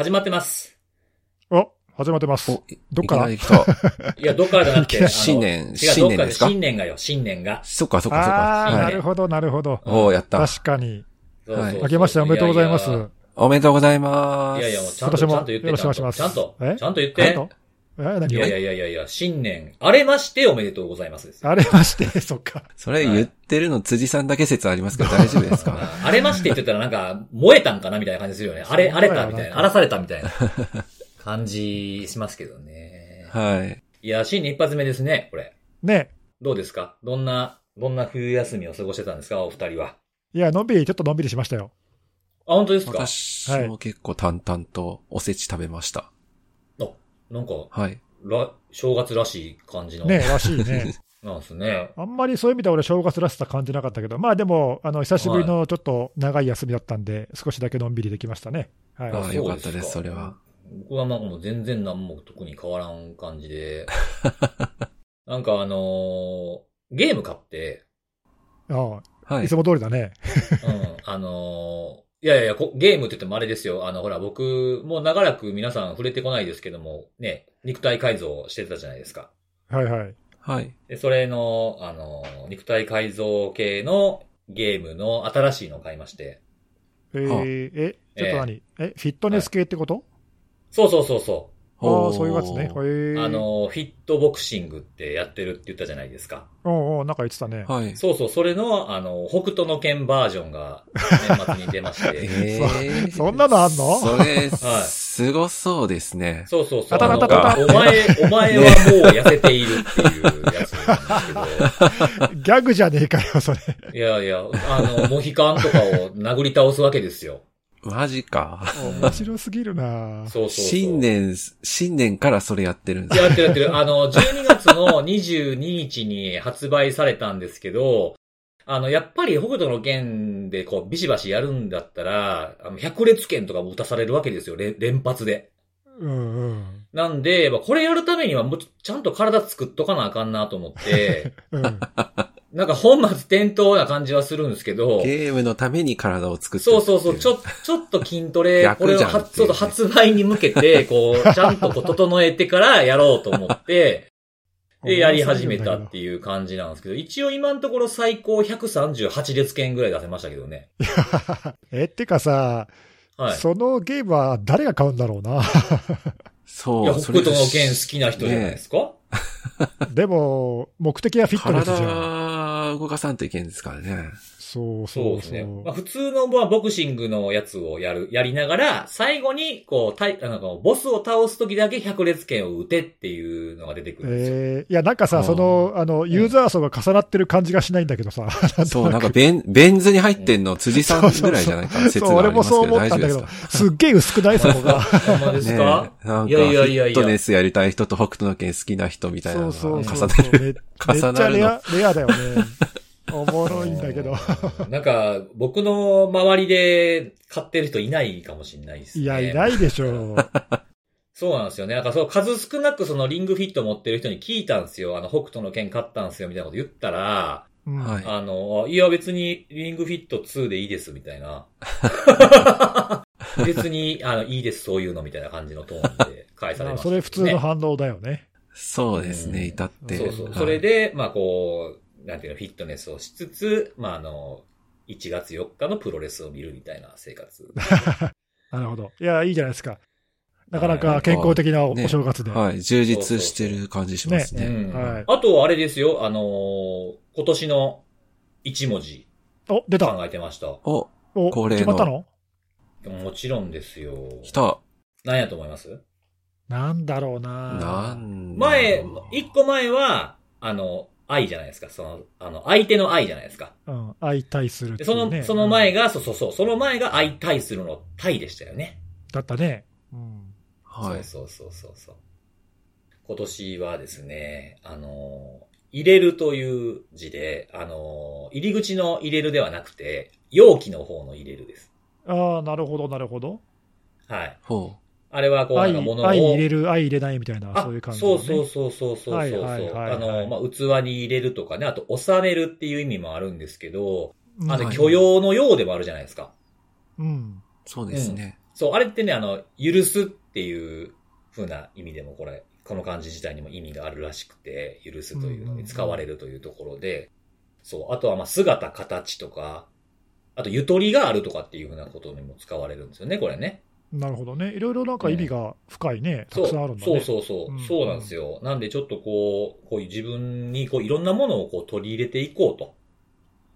始まってます。お、始まってます。お、どっから？い や、どっからじゃなくて、あの新年新年ですか？新年がよ、新年が。そっかそっかそっああ、か。は。ないるほど、なるほど。おーやった。確かに。そうそうそう明けましておめでとうございます。ややおめでとうございます。いやいや、もうちゃんと、今年もちゃんと言って、よろしくお願いしますちゃんと、え？ちゃんと言って。いやいやいやいやいや、新年、あれましておめでとうございますですよ。あれまして、そっか。それ言ってるの辻さんだけ説ありますけど大丈夫ですか？あ あれましてって言ったらなんか、燃えたんかなみたいな感じするよね。あれ、あれかみたいな。荒らされたみたいな感じしますけどね。はい。いや、新年一発目ですね、これ。ね。どうですか？どんな、どんな冬休みを過ごしてたんですか？お二人は。いや、のんびり、ちょっとのんびりしましたよ。あ、本当ですか？私も結構淡々とおせち食べました。あ、なんか、はい。ら、正月らしい感じの。ね、らしいね。なんですね。あんまりそういう意味では俺、正月らしさ感じなかったけど、まあでも、あの、久しぶりのちょっと長い休みだったんで、少しだけのんびりできましたね。はい。ああ、よかったです、それは。僕はなんかもう全然何も特に変わらん感じで。なんかあのーゲーム買って、あはあ、いいつ。も通りだね。うん、あのーいやいやいや、こゲームって言ってもあれですよ。あの、ほら、僕、もう長らく皆さん触れてこないですけども、ね、肉体改造してたじゃないですか。はいはい。はい。で、それの、あのー肉体改造系のゲームの新しいのを買いまして。えー、え、ちょっと何？え、フィットネス系ってこと？そうそうそうそああ、そういうやつね。あ、のーフィットボクシングってやってるって言ったじゃないですか。おうおうなんか言ってたね。はい。そうそう、それの、あの、北斗の剣バージョンが年末に出まして。えーそんなのあんの？それ、はいすごそうですね。そうそうそう。あたたたお前、お前はもう痩せているっていうやつなんでギャグじゃねえかよ、それ。すけど。いやいや、あの、モヒカンとかを殴り倒すわけですよ。マジか。面白すぎるなそうそうそう。新年、新年からそれやってるんですやってるやってる。あの、12月の22日に発売されたんですけど、あの、やっぱり北斗の剣でこう、ビシバシやるんだったら、あの、百列剣とかも打たされるわけですよ、連連発で。うんうん。なんで、まあこれやるためにはもうちゃんと体作っとかなあかんなと思って、うん。なんか本末転倒な感じはするんですけど、ゲームのために体を作ってそうそうそう、ちょょ、ちょっと筋トレ、逆これをじゃんっていうねはそうそう発売に向けて、こう、ちゃんとこう整えてからやろうと思って、で、やり始めたっていう感じなんですけど、一応今のところ最高138列券ぐらい出せましたけどね。え、ってかさ、はい。そのゲームは誰が買うんだろうな。そう。いや、北斗の剣好きな人じゃないですか、でも、目的はフィットネスじゃん。動かさんといけんですからね。そうそうそうそう。ですね。まあ、普通のまあボクシングのやつをやる、やりながら、最後に、こう、たいあのボスを倒すときだけ百列剣を打てっていうのが出てくるんですよ。えー、いや、なんかさ、その、あの、ユーザー層が重なってる感じがしないんだけどさ。そう、なんかベン、ベン図に入ってんの辻さんぐらいじゃないか説 そう、がありますけ俺もそうど大丈夫です思ったんだけどか、すっげえ薄くないそこが。ほんまですねか、えなんか、いやいやいやいやフィットネスやりたい人と北斗の剣好きな人みたいなそのがうそうそう。重なる。めめっちゃ重なるのレア、レアだよね。おもろいんだけど。なんか、僕の周りで買ってる人いないかもしれないですね。いや、いないでしょ。そうなんですよね。なんかそう、数少なくそのリングフィット持ってる人に聞いたんですよ。あの、北斗の剣買ったんですよ、みたいなこと言ったら、うんはいあの、いや別にリングフィット2でいいです、みたいな。別に、あの、いいです、そういうの、みたいな感じのトーンで返されました、それ普通の反応だよね。そうですね、うん至って。そうそう。はいそれで、まあこう、なんていうの、フィットネスをしつつ、まああの、1月4日のプロレスを見るみたいな生活。なるほど。いや、いいじゃないですか。なかなか健康的なお正月で。はい、充実してる感じしますね。うんはいあと、あれですよ、あのー今年の1文字お、出た。考えてました。お、お、恒例の決まったの？もちろんですよ。来た。何やと思います？なんだろうななん前、一個前は、あの、愛じゃないですか。その、あの、相手の愛じゃないですか。うん、相対するね、その、その前が、が、そうそうそう、その前が相対するの対でしたよね。だったね。うん。はい。そうそうそうそうそう。今年はですね、あの、入れるという字で、あの、入り口の入れるではなくて、容器の方の入れるです。ああ、なるほど、なるほど。はい。ほあれはこう、な愛、んか物を。愛入れる、愛入れないみたいな、あそういう感じ、そね。うそうそうそうそうそう。はいはいはいはいあの、まあ、器に入れるとかね、あと、収めるっていう意味もあるんですけど、うんあの、はい許容のようでもあるじゃないですか。うん。う。そうですね。そう、あれってね、あの、許すっていう風な意味でもこれ、この漢字自体にも意味があるらしくて、許すというのに使われるというところで、そう、あとはまあ姿、形とか、あとゆとりがあるとかっていう風なことにも使われるんですよね、これね。なるほどね。いろいろなんか意味が深いね。たくさんあるんだね。そうそうそう、うんそうなんですよ。なんでちょっとこう、こういう自分にこういろんなものをこう取り入れていこうと。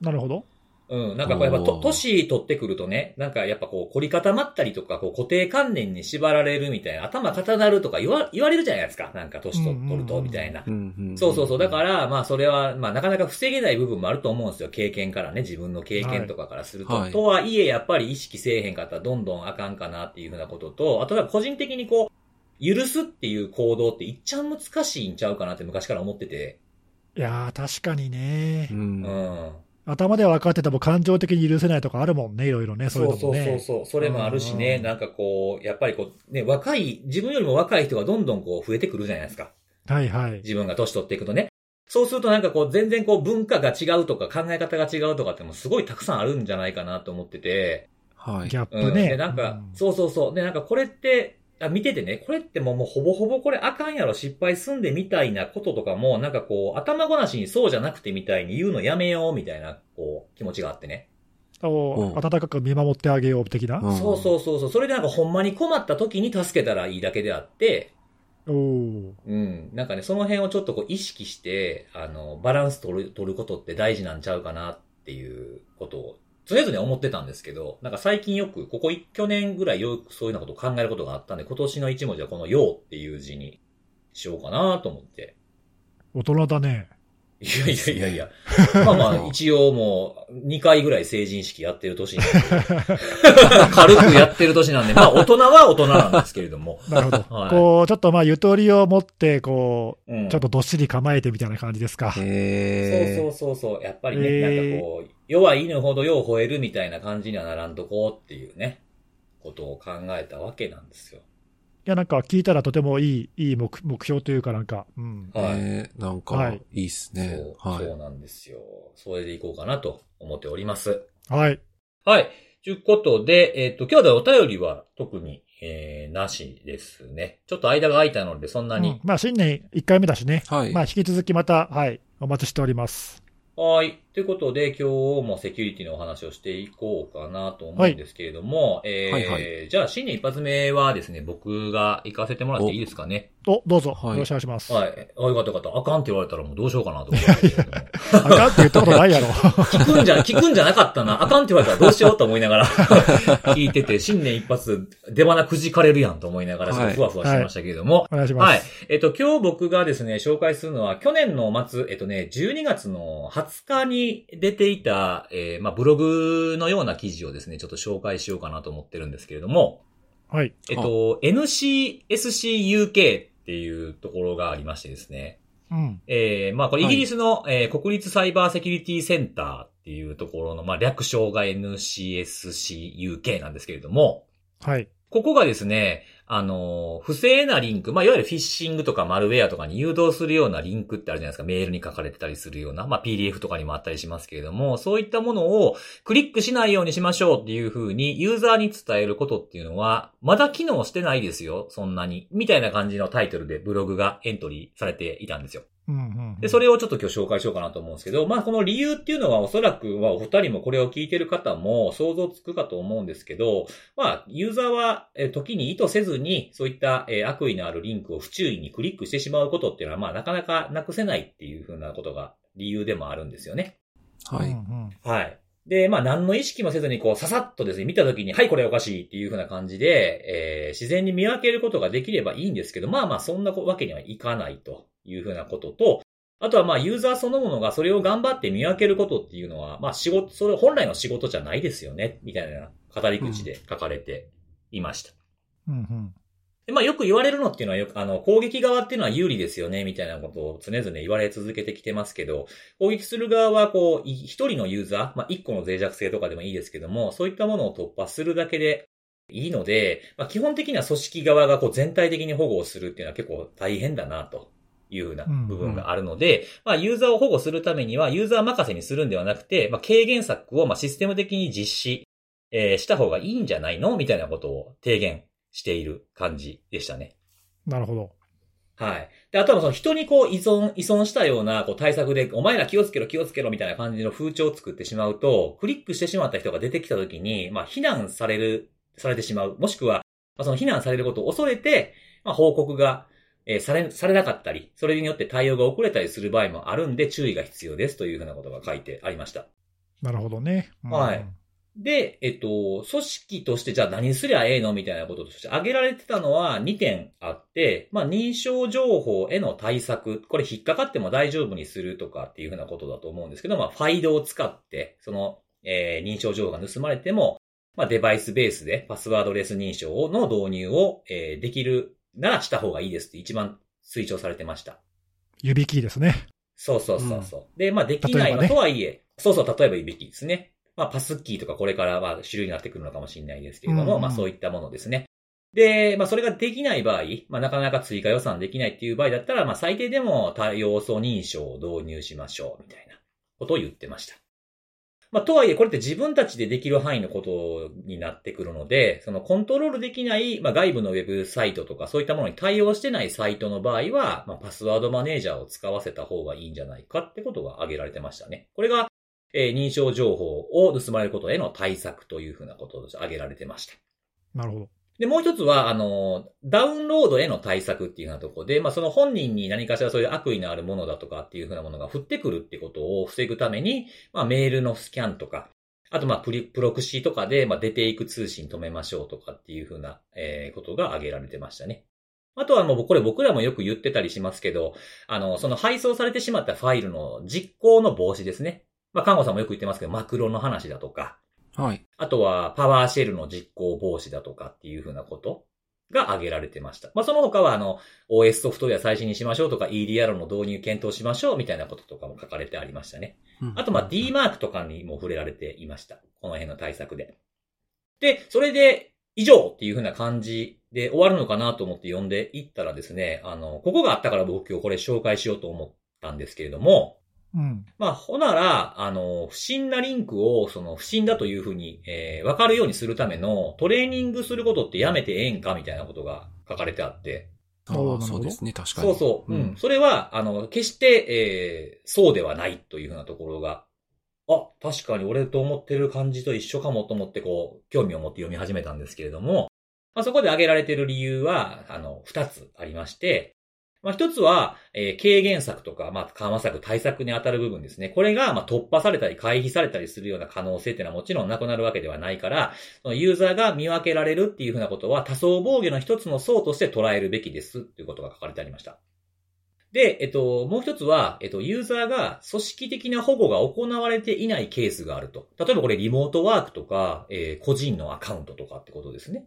なるほど。うん。なんかこうやっぱと年取ってくるとね、なんかやっぱこう凝り固まったりとか、こう固定観念に縛られるみたいな、頭固なるとか言わ言われるじゃないですか。なんか年取取ると、みたいな。そうそうそう。だから、まあそれは、まあなかなか防げない部分もあると思うんですよ。経験からね、自分の経験とかからすると。はいはいとはいえ、やっぱり意識せえへんかったらどんどんあかんかなっていうふうなことと、あとは個人的にこう、許すっていう行動っていっちゃん難しいんちゃうかなって昔から思ってて。いやー、確かにねう。。うんん。頭では分かってても感情的に許せないとかあるもんね、いろいろね、そういうそうそうそうのもね。そう。それもあるしね、うんなんかこう、やっぱりこう、ね、若い、自分よりも若い人がどんどんこう増えてくるじゃないですか。はいはい。自分が年取っていくとね。そうするとなんかこう、全然こう文化が違うとか考え方が違うとかってもすごいたくさんあるんじゃないかなと思ってて。はい。ギャッうん。プね。で、なんか、うんそうそうそう。で、なんかこれって、あ見ててね、これってもうもうほぼほぼこれあかんやろ失敗すんでみたいなこととかも、なんかこう、頭ごなしにそうじゃなくてみたいに言うのやめようみたいな、こう、気持ちがあってね。をうん温かく見守ってあげよう的な？うんそうそうそうそう。それでなんかほんまに困った時に助けたらいいだけであって、おおうん。なんかね、その辺をちょっとこう意識して、あの、バランス取る、取ることって大事なんちゃうかなっていうことを、常々思ってたんですけど、なんか最近よく、ここ一去年ぐらいよくそういうようなことを考えることがあったんで、今年の一文字はこのようっていう字にしようかなと思って。大人だね。いやいやいやいや。まあまあ、一応もう、2回ぐらい成人式やってる年なんで、軽くやってる年なんで、まあ大人は大人なんですけれども。なるほど。はいこう、ちょっとまあ、ゆとりを持って、こうんう、ちょっとどっしり構えてみたいな感じですか？へそうそうそうそう。やっぱりね、なんかこう、弱い犬ほどよう吠えるみたいな感じにはならんとこうっていうね、ことを考えたわけなんですよ。いや、なんか聞いたらとてもいい、いい目目標というかなんか、うん。ーはい。えーなんはかい、いいっすね。そう、はい。そうなんですよ。それでいこうかなと思っております。はい。はい。ということで、えっ、と、今日でお便りは特に、えー、なしですね。ちょっと間が空いたので、そんなにうん。まあ、新年1回目だしね。はい。まあ、引き続きまた、はい、お待ちしております。はい。ということで、今日もセキュリティのお話をしていこうかなと思うんですけれども、えーはいはいじゃあ、新年一発目はですね、僕が行かせてもらっていいですかね？お、どうぞ、はいよろしくお願いします。はい。あ、よかったよかった。あかんって言われたらもうどうしようかなと思ったんですけれども。あかんって言ったことないやろ。聞くんじゃ、聞くんじゃなかったな。あかんって言われたらどうしようと思いながら 聞いてて、新年一発出花くじかれるやんと思いながら、ちょっとふわふわしてましたけれども、お願いします。はい。えっと、今日僕がですね、紹介するのは、去年の末、えっとね、12月の20日に出ていた、えーまあ、ブログのような記事をですね、ちょっと紹介しようかなと思ってるんですけれども、はい。えっと、NCSCUK っていうところがありましてですね、うん。えーまあ、これイギリスの、えー国立サイバーセキュリティセンターっていうところの、まあ、略称が NCSCUK なんですけれども、はい。ここがですね、あの、不正なリンク、まあ、いわゆるフィッシングとかマルウェアとかに誘導するようなリンクってあるじゃないですか。メールに書かれてたりするような、まあ、PDF とかにもあったりしますけれども、そういったものをクリックしないようにしましょうっていうふうにユーザーに伝えることっていうのは、まだ機能してないですよ、そんなに。みたいな感じのタイトルでブログがエントリーされていたんですよ。うんうん。で、それをちょっと今日紹介しようかなと思うんですけど、まあこの理由っていうのはおそらくはお二人もこれを聞いてる方も想像つくかと思うんですけど、まあユーザーはえー時に意図せずにそういったえー悪意のあるリンクを不注意にクリックしてしまうことっていうのはまあなかなかなくせないっていうふうなことが理由でもあるんですよね。はい。はい。で、まあ何の意識もせずにこうささっとですね、見た時に、はい、これおかしいっていう風な感じで、えー自然に見分けることができればいいんですけど、まあまあそんなわけにはいかないという風なことと、あとはまあユーザーそのものがそれを頑張って見分けることっていうのは、まあ仕事、それ本来の仕事じゃないですよね、みたいな語り口で書かれていました。うんうん。で、まあよく言われるのっていうのはよく、あの、攻撃側っていうのは有利ですよね、みたいなことを常々言われ続けてきてますけど、攻撃する側はこう、い一人のユーザー、まあ一個の脆弱性とかでもいいですけども、そういったものを突破するだけでいいので、まあ基本的には組織側がこう全体的に保護をするっていうのは結構大変だなと。いうふうな部分があるので、まあ、ユーザーを保護するためには、ユーザー任せにするんではなくて、まあ、軽減策を、まあ、システム的に実施、えーした方がいいんじゃないの？みたいなことを提言している感じでしたね。なるほど。はい。で、あとはその人にこう依存、依存したようなこう対策で、お前ら気をつけろ気をつけろみたいな感じの風潮を作ってしまうと、クリックしてしまった人が出てきた時に、まあ、非難される、されてしまう。もしくは、まあ、その非難されることを恐れて、まあ、報告が、えーされ、されなかったり、それによって対応が遅れたりする場合もあるんで注意が必要ですというふうなことが書いてありました。なるほどね。うんはいで、えっと、組織としてじゃあ何すりゃええのみたいなこととして挙げられてたのは2点あって、まあ認証情報への対策、これ引っかかっても大丈夫にするとかっていうふうなことだと思うんですけど、まあファイドを使って、その、えー認証情報が盗まれても、まあデバイスベースでパスワードレス認証の導入を、えーできるならした方がいいですって一番推奨されてました。指キーですね。そうそうそうそう。で、まあできないのとはいえ、そうそう、例えばいびきですね。まあパスキーとかこれからは主流になってくるのかもしれないですけれども、うんうんまあそういったものですね。で、まあそれができない場合、まあなかなか追加予算できないっていう場合だったら、まあ最低でも多要素認証を導入しましょう、みたいなことを言ってました。まあとはいえこれって自分たちでできる範囲のことになってくるので、そのコントロールできない、まあ外部のウェブサイトとかそういったものに対応してないサイトの場合は、まあパスワードマネージャーを使わせた方がいいんじゃないかってことが挙げられてましたね。これが、えー認証情報を盗まれることへの対策というふうなこととして挙げられてました。なるほど。で、もう一つは、あの、ダウンロードへの対策っていうようなところで、まあ、その本人に何かしらそういう悪意のあるものだとかっていうふうなものが降ってくるってことを防ぐために、まあ、メールのスキャンとか、あと、まあ、プリ、プロクシーとかで、まあ、出ていく通信止めましょうとかっていうふうな、えーことが挙げられてましたね。あとはもう、これ僕らもよく言ってたりしますけど、あの、その配送されてしまったファイルの実行の防止ですね。まあ、看護さんもよく言ってますけど、マクロの話だとか、はい。あとは、パワーシェルの実行防止だとかっていうふうなことが挙げられてました。まあ、その他は、あの、OS ソフトウェア最新にしましょうとか、EDR の導入検討しましょうみたいなこととかも書かれてありましたね。あと、まあ、D マークとかにも触れられていました。この辺の対策で。で、それで、以上っていうふうな感じで終わるのかなと思って読んでいったらですね、あの、ここがあったから僕今日これ紹介しようと思ったんですけれども、うん。まあ、ほなら、あの、不審なリンクを、その、不審だというふうに、えー、わかるようにするための、トレーニングすることってやめてええんかみたいなことが書かれてあって。ああ、そうですね、確かに。そうそう。うん。うんそれは、あの、決して、えー、そうではないというふうなところが、あ、確かに俺と思ってる感じと一緒かもと思って、こう、興味を持って読み始めたんですけれども、まあ、そこで挙げられている理由は、あの、二つありまして、まあ、一つは、えー軽減策とか、まあ、緩和策、対策に当たる部分ですね。これが、まあ、突破されたり、回避されたりするような可能性っていうのはもちろんなくなるわけではないから、そのユーザーが見分けられるっていうふうなことは、多層防御の一つの層として捉えるべきですっていうことが書かれてありました。で、えっと、もう一つは、えっと、ユーザーが組織的な保護が行われていないケースがあると。例えばこれリモートワークとか、えー個人のアカウントとかってことですね。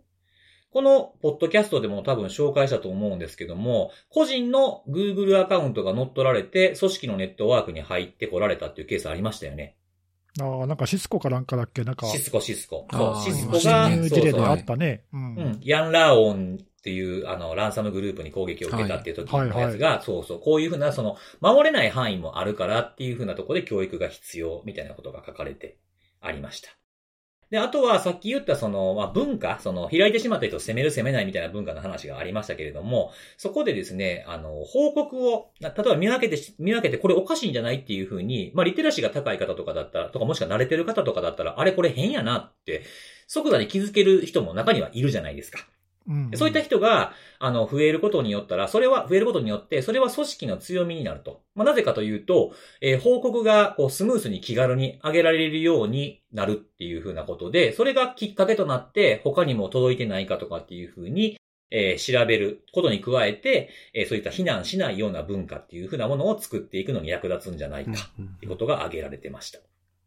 このポッドキャストでも多分紹介したと思うんですけども、個人の Google アカウントが乗っ取られて、組織のネットワークに入ってこられたっていうケースありましたよね。ああ、なんかシスコかなんかだっけ？なんか、シスコ、シスコ。そう、シスコ侵が、入そうそうあったね。うん。うん。ヤン・ラーオンっていう、あの、ランサムグループに攻撃を受けたっていう時のやつが、そうそう、こういうふうな、その、守れない範囲もあるからっていうふうなところで教育が必要みたいなことが書かれてありました。で、あとはさっき言ったその、まあ、文化、その、開いてしまった人を責める責めないみたいな文化の話がありましたけれども、そこでですね、あの、報告を、例えば見分けて、見分けてこれおかしいんじゃないっていうふうに、まあ、リテラシーが高い方とかだったら、とかもしくは慣れてる方とかだったら、あれこれ変やなって、即座に気づける人も中にはいるじゃないですか。うんでそういった人が、あの、増えることによったら、それは、増えることによって、それは組織の強みになると。まあ、なぜかというと、えー報告が、こう、スムースに気軽に上げられるようになるっていうふうなことで、それがきっかけとなって、他にも届いてないかとかっていうふうに、えー調べることに加えて、えーそういった非難しないような文化っていうふうなものを作っていくのに役立つんじゃないか、うんっていうことが挙げられてました。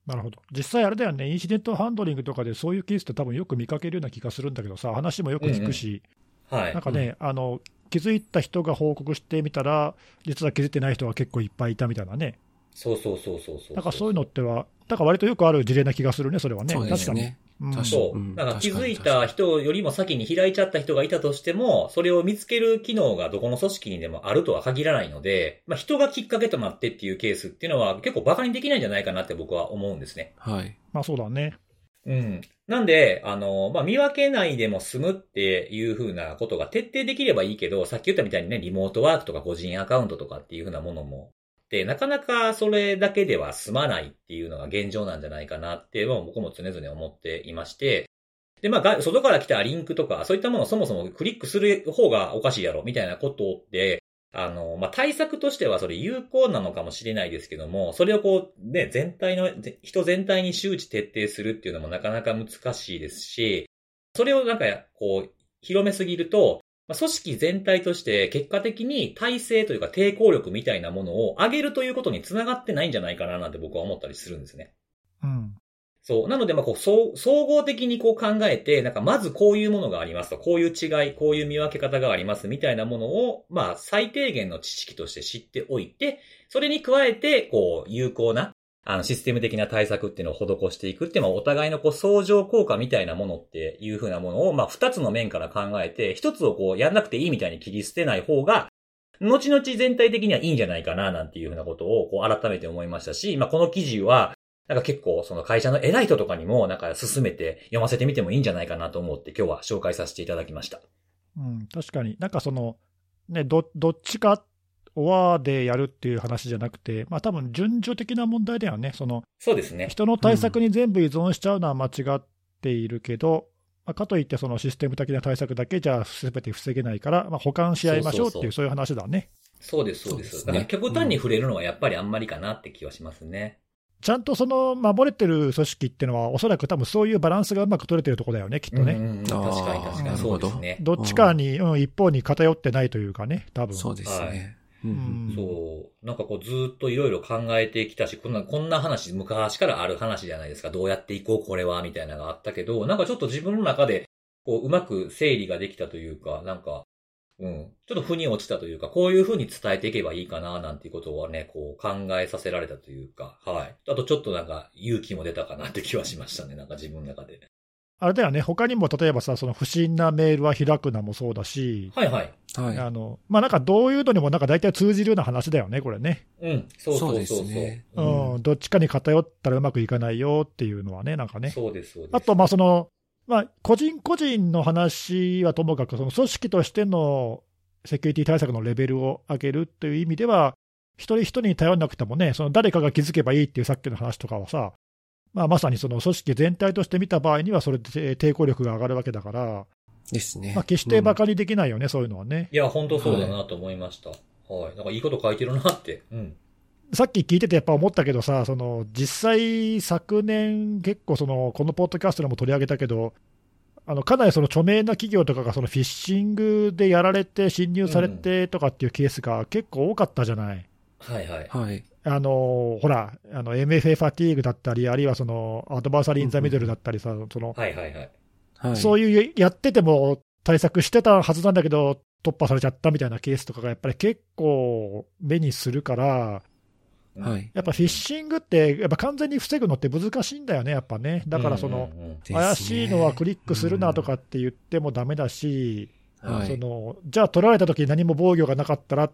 なるほど。実際あれだよね、インシデントハンドリングとかでそういうケースって多分よく見かけるような気がするんだけどさ、話もよく聞くし、はいなん。かね、あの、気づいた人が報告してみたら、実は気づいてない人が結構いっぱいいたみたいなね。そうそうそうそうそう。だからそういうのっては、だから割とよくある事例な気がするね、それはね。そうですね。そうう。んだから気づいた人よりも先に開いちゃった人がいたとしても、それを見つける機能がどこの組織にでもあるとは限らないので、まあ人がきっかけとなってっていうケースっていうのは結構馬鹿にできないんじゃないかなって僕は思うんですね。はい。まあそうだね。うん。なんで、あの、まあ、見分けないでも済むっていう風なことが徹底できればいいけど、さっき言ったみたいにね、リモートワークとか個人アカウントとかっていう風なものも、で、なかなかそれだけでは済まないっていうのが現状なんじゃないかなって、まあ僕も常々思っていまして、で、まあ、外から来たリンクとか、そういったものをそもそもクリックする方がおかしいやろ、みたいなことって、あの、まあ、対策としてはそれ有効なのかもしれないですけども、それをこう、ね、全体の、人全体に周知徹底するっていうのもなかなか難しいですし、それをなんか、こう、広めすぎると、まあ組織全体として結果的に体制というか抵抗力みたいなものを上げるということにつながってないんじゃないかななんて僕は思ったりするんですね。うん。そう。なので、まあ、こう、総総合的にこう考えて、なんか、まずこういうものがありますと、こういう違い、こういう見分け方がありますみたいなものを、まあ、最低限の知識として知っておいて、それに加えて、こう、有効な、あの、システム的な対策っていうのを施していくっていうのは、お互いのこう、相乗効果みたいなものっていうふうなものを、まあ、二つの面から考えて、一つをこう、やんなくていいみたいに切り捨てない方が、後々全体的にはいいんじゃないかな、なんていうふうなことを、こう、改めて思いましたし、まあ、この記事は、なんか結構その会社の偉い人とかにもなんか進めて読ませてみてもいいんじゃないかなと思って今日は紹介させていただきました。うん、確かに、なんかその、ね、どどっちか、オアでやるっていう話じゃなくて、まあ多分順序的な問題だよね、そのそうですね。人の対策に全部依存しちゃうのは間違っているけど、まあ、かといって、そのシステム的な対策だけじゃすべて防げないから、まあ、補完し合いましょうっていう、そういう話だね。そうです、そうです。そうですねだから極端に触れるのはやっぱりあんまりかなって気はしますね。ちゃんとその守れてる組織っていうのは、おそらく多分そういうバランスがうまく取れてるところだよね、きっとね。うん確かに確かにそうですね。どっちかに、うん、一方に偏ってないというかね、多分そうですね。うんそう。なんかこうずっといろいろ考えてきたし、こんな、こんな話、昔からある話じゃないですか。どうやっていこう、これは、みたいなのがあったけど、なんかちょっと自分の中で、こう、うまく整理ができたというか、なんか、うん。ちょっと腑に落ちたというか、こういう風に伝えていけばいいかな、なんていうことはね、こう考えさせられたというか、はい。あとちょっとなんか勇気も出たかなって気はしましたね、なんか自分の中で。あれだよね、他にも例えばさ、その不審なメールは開くなもそうだし、はいはい。はい。あのまあ、なんかどういうのにもなんか大体通じるような話だよね、これね。うん。そうそうそうそう。そうですねううんん、どっちかに偏ったらうまくいかないよっていうのはね、なんかね。そうです、そうです。あと、まあその、まあ、個人個人の話はともかく、その組織としてのセキュリティ対策のレベルを上げるという意味では、一人一人に頼らなくてもね、その誰かが気づけばいいっていうさっきの話とかはさ、まあ、まさにその組織全体として見た場合には、それで抵抗力が上がるわけだから、ですね。まあ、決して馬鹿にできないよね、そういうのはね。いや、本当そうだなと思いました。はい。なんかいいこと書いてるなって。うん。さっき聞いててやっぱ思ったけどさ、その実際、昨年、結構その、このポッドキャストでも取り上げたけど、あのかなりその著名な企業とかがそのフィッシングでやられて、侵入されてとかっていうケースが結構多かったじゃない。はいはい。はい。あのほら、あの MFA ファティーグだったり、あるいはそのアドバーサリー・イン・ザ・ミドルだったりさ、そのはいはいはい。はい。そういうやってても対策してたはずなんだけど、突破されちゃったみたいなケースとかがやっぱり結構目にするから、うんはい。やっぱフィッシングって、やっぱ完全に防ぐのって難しいんだよね、やっぱね。だからその、怪しいのはクリックするなとかって言ってもダメだし、はいそのじゃあ取られた時に何も防御がなかったら、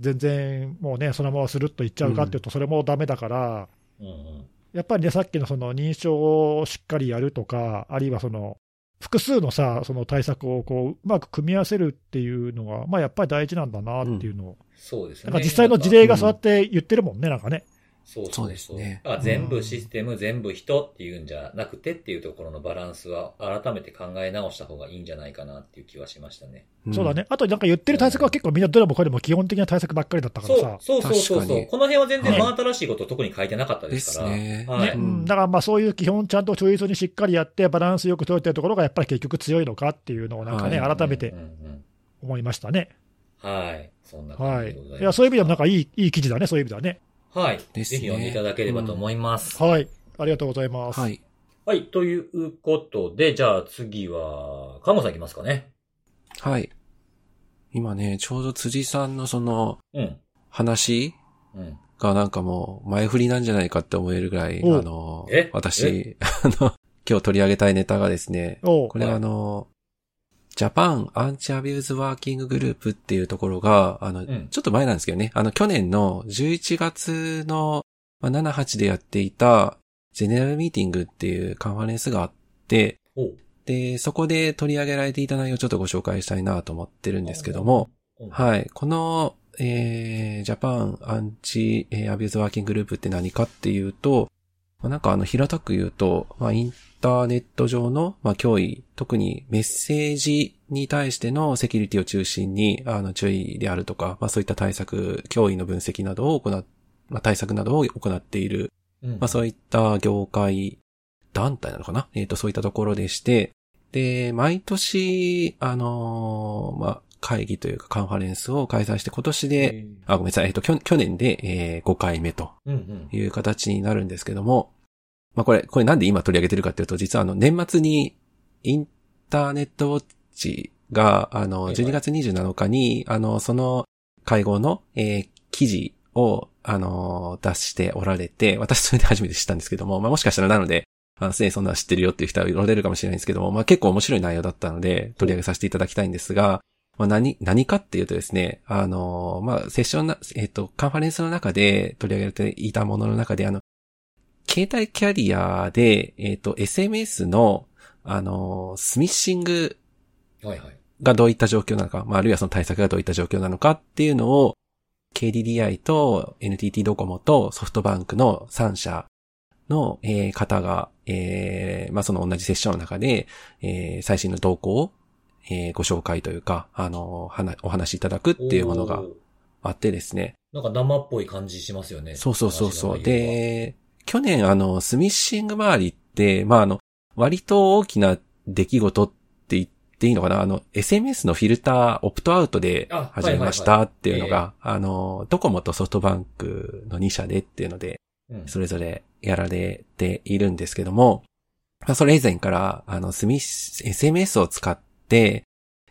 全然もうね、そのままスルッといっちゃうかっていうと、それもダメだから、うんうんやっぱりね、さっきのその認証をしっかりやるとか、あるいはその複数のさ、その対策をこううまく組み合わせるっていうのが、まあ、やっぱり大事なんだなっていうのを、そうですね。なんか実際の事例がそうやって言ってるもんね、なんかね。そうそうですねだから全部システム、全部人っていうんじゃなくてっていうところのバランスは改めて考え直した方がいいんじゃないかなっていう気はしましたね。んそうだね。。あとなんか言ってる対策は結構みんなどれもこれも基本的な対策ばっかりだったかそうらさ、。そうそうそうそう。この辺は全然はい真新しいこと特に書いてなかったですから。ですねはい。ねうんだからまあそういう基本ちゃんとチョイスにしっかりやって、バランスよく取れてるところがやっぱり結局強いのかっていうのをなんかね、はい改めてうんうん思いましたね。うんはい。そんなはい。感じでございます。いや、そういう意味でもなんかいい、いい記事だね、そういう意味ではね。はい。ですねぜひ読んでいただければと思います。はい。ありがとうございます。はい。はい。ということで、じゃあ次は、カモさんいきますかね。はい。今ね、ちょうど辻さんのそのうん。話うん。がなんかもう前振りなんじゃないかって思えるぐらい、おあのえ、私、あの、今日取り上げたいネタがですね、これあの、Japan Anti-Abuse Working Group っていうところが、あの、ん。ちょっと前なんですけどね、あの、去年の11月の、まあ、7、8でやっていた、 General Meeting っていうカンファレンスがあって、で、そこで取り上げられていた内容をちょっとご紹介したいなと思ってるんですけども、う。ん、はい。この、えー、ジャパンアンチえーアビューズワーキンググループって何かっていうと、まあ、なんかあの平たく言うと、まあ、インターネット上の、まあ、脅威、特にメッセージに対してのセキュリティを中心に、あの、注意であるとか、まあ、そういった対策、脅威の分析などを行っ、まあ、対策などを行っている、うん、まあ、そういった業界団体なのかな？えっ、と、そういったところでして、で、毎年、あのーまあ、会議というかカンファレンスを開催して今年で、えあ、ごめんなさい、えっ、と、去去年で、えー5回目と。いう形になるんですけども、まあ、これ、これなんで今取り上げてるかっていうと、実はあの、年末にインターネットウォッチが、あの、はいはい。12月27日に、あの、その会合の、えー記事を、あの、出しておられて、私それで初めて知ったんですけども、まあ、もしかしたらなので、あの、すでにそんなの知ってるよっていう人はおられるかもしれないんですけども、まあ、結構面白い内容だったので、取り上げさせていただきたいんですが、まあ、何、何かっていうとですね、あの、まあ、セッションな、えっ、と、カンファレンスの中で取り上げられていたものの中で、あの、携帯キャリアで、えっ、と、SMS の、あの、スミッシングはいはい。がどういった状況なのか、まあ、あるいはその対策がどういった状況なのかっていうのを、KDDI と NTT ドコモとソフトバンクの3社の、えー方が、えーまあ、その同じセッションの中で、えー最新の動向を、えーご紹介というか、あの、はなお話しいただくっていうものがあってですね。なんか生っぽい感じしますよね。そうそうそうそう。で、去年あの、スミッシング周りって、まあ、あの、割と大きな出来事って言っていいのかな？あの、SMS のフィルター、オプトアウトであ始めましたっていうのが、あの、ドコモとソフトバンクの2社でっていうので、うん。それぞれやられているんですけども、まあ、それ以前から、あの、スミス、SMS を使って、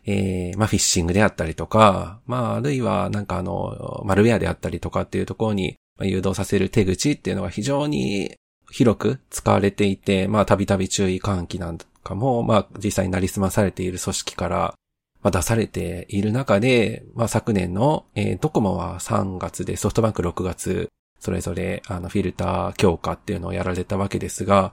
えー、まあ、フィッシングであったりとか、まあ、あるいは、なんかあの、マルウェアであったりとかっていうところに、まあ誘導させる手口っていうのが非常に広く使われていて、まあ、たびたび注意喚起なんかも、まあ、実際になりすまされている組織から、まあ、出されている中で、まあ、昨年の、えードコモは3月で、ソフトバンク6月、それぞれ、あの、フィルター強化っていうのをやられたわけですが、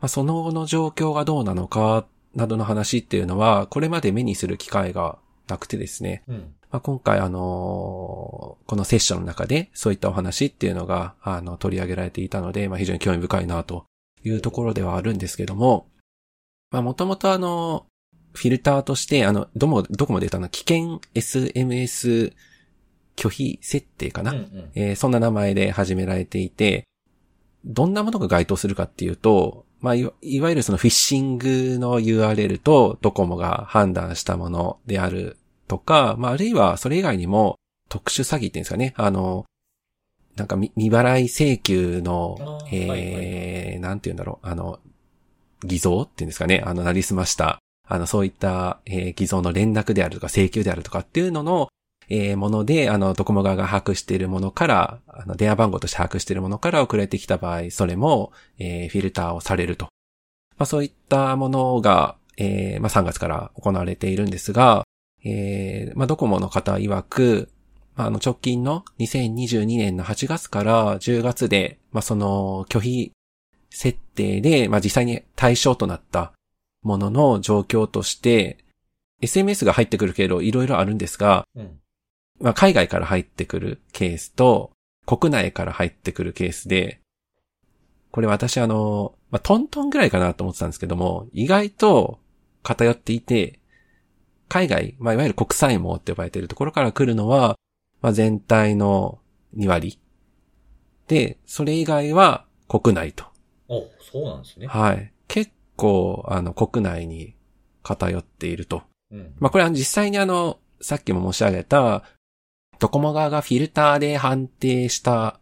まあ、その後の状況がどうなのか、などの話っていうのは、これまで目にする機会がなくてですね、うん。まあ、今回あのこのセッションの中でそういったお話っていうのが、あの、取り上げられていたので、まあ、非常に興味深いなというところではあるんですけども、まあ、もともとあの、フィルターとして、あの、ども、どこまで言ったの危険 SMS 拒否設定かな、うんうん。えーそんな名前で始められていて、どんなものが該当するかっていうと、まあ、いわいわゆるそのフィッシングの URL とドコモが判断したものであるとか、まあ、あるいはそれ以外にも特殊詐欺っていうんですかね、あの、なんか未未払い請求のえーはいはなんて言うんだろう、あの、偽造っていうんですかね、あの、なりすました、あの、そういった、えー偽造の連絡であるとか請求であるとかっていうのの、えーもので、あの、ドコモ側が把握しているものから、あの、電話番号として把握しているものから送られてきた場合、それも、えーフィルターをされると。まあ、そういったものが、えーまあ、3月から行われているんですが、えーまあ、ドコモの方曰く、まあ、あの、直近の2022年の8月から10月で、まあ、その拒否設定で、まあ、実際に対象となったものの状況として、SMS が入ってくる経路いろいろあるんですが、うん。まあ、海外から入ってくるケースと、国内から入ってくるケースで、これ私あの、まあ、トントンぐらいかなと思ってたんですけども、意外と偏っていて、海外、まあ、いわゆる国際網って呼ばれているところから来るのは、まあ、全体の2割。で、それ以外は国内と。お、そうなんですね。はい。結構、あの、国内に偏っていると。うん。まあ、これは実際にあの、さっきも申し上げた、ドコモ側がフィルターで判定した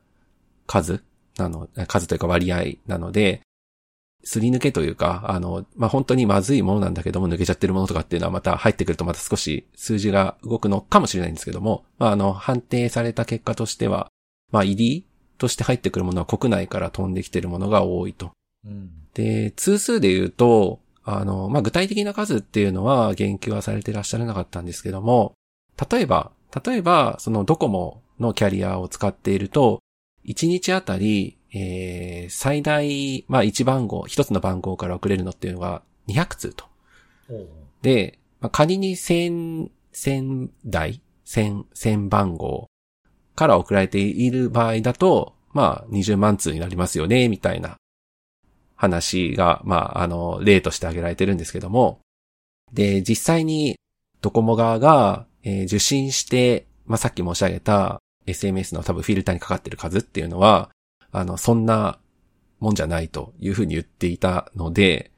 数なの、数というか割合なので、すり抜けというか、あの、まあ、本当にまずいものなんだけども抜けちゃってるものとかっていうのはまた入ってくるとまた少し数字が動くのかもしれないんですけども、まあ、あの、判定された結果としては、まあ、入りとして入ってくるものは国内から飛んできてるものが多いと。うん。で、通数で言うと、あの、まあ、具体的な数っていうのは言及はされてらっしゃらなかったんですけども、例えば、例えば、そのドコモのキャリアを使っていると、1日あたり、えー、最大、まあ1番号、一つの番号から送れるのっていうのが200通と。で、まあ、仮に1000、1000台、1000、1000番号から送られている場合だと、まあ20万通になりますよね、みたいな話が、まあ、あの、例として挙げられてるんですけども、で、実際にドコモ側が、えー、受信して、まあ、さっき申し上げた SMS の多分フィルターにかかってる数っていうのは、あの、そんなもんじゃないというふうに言っていたので、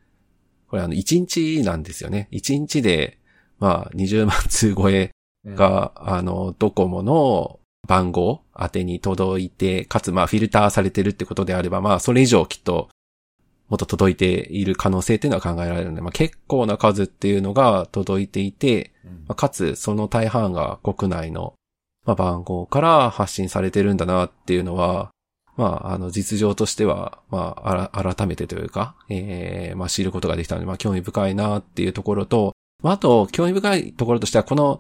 これあの、1日なんですよね。1日で、まあ、20万通超えが、うん、あの、ドコモの番号宛てに届いて、かつまあ、フィルターされてるってことであれば、まあ、それ以上きっと、もっと届いている可能性っていうのは考えられるので、まあ、結構な数っていうのが届いていて、まあ、かつその大半が国内の、まあ、番号から発信されてるんだなっていうのは、まあ、あの、実情としては、まあ、あら、改めてというか、ええー、まあ、知ることができたので、まあ、興味深いなっていうところと、まあ、あと、興味深いところとしては、この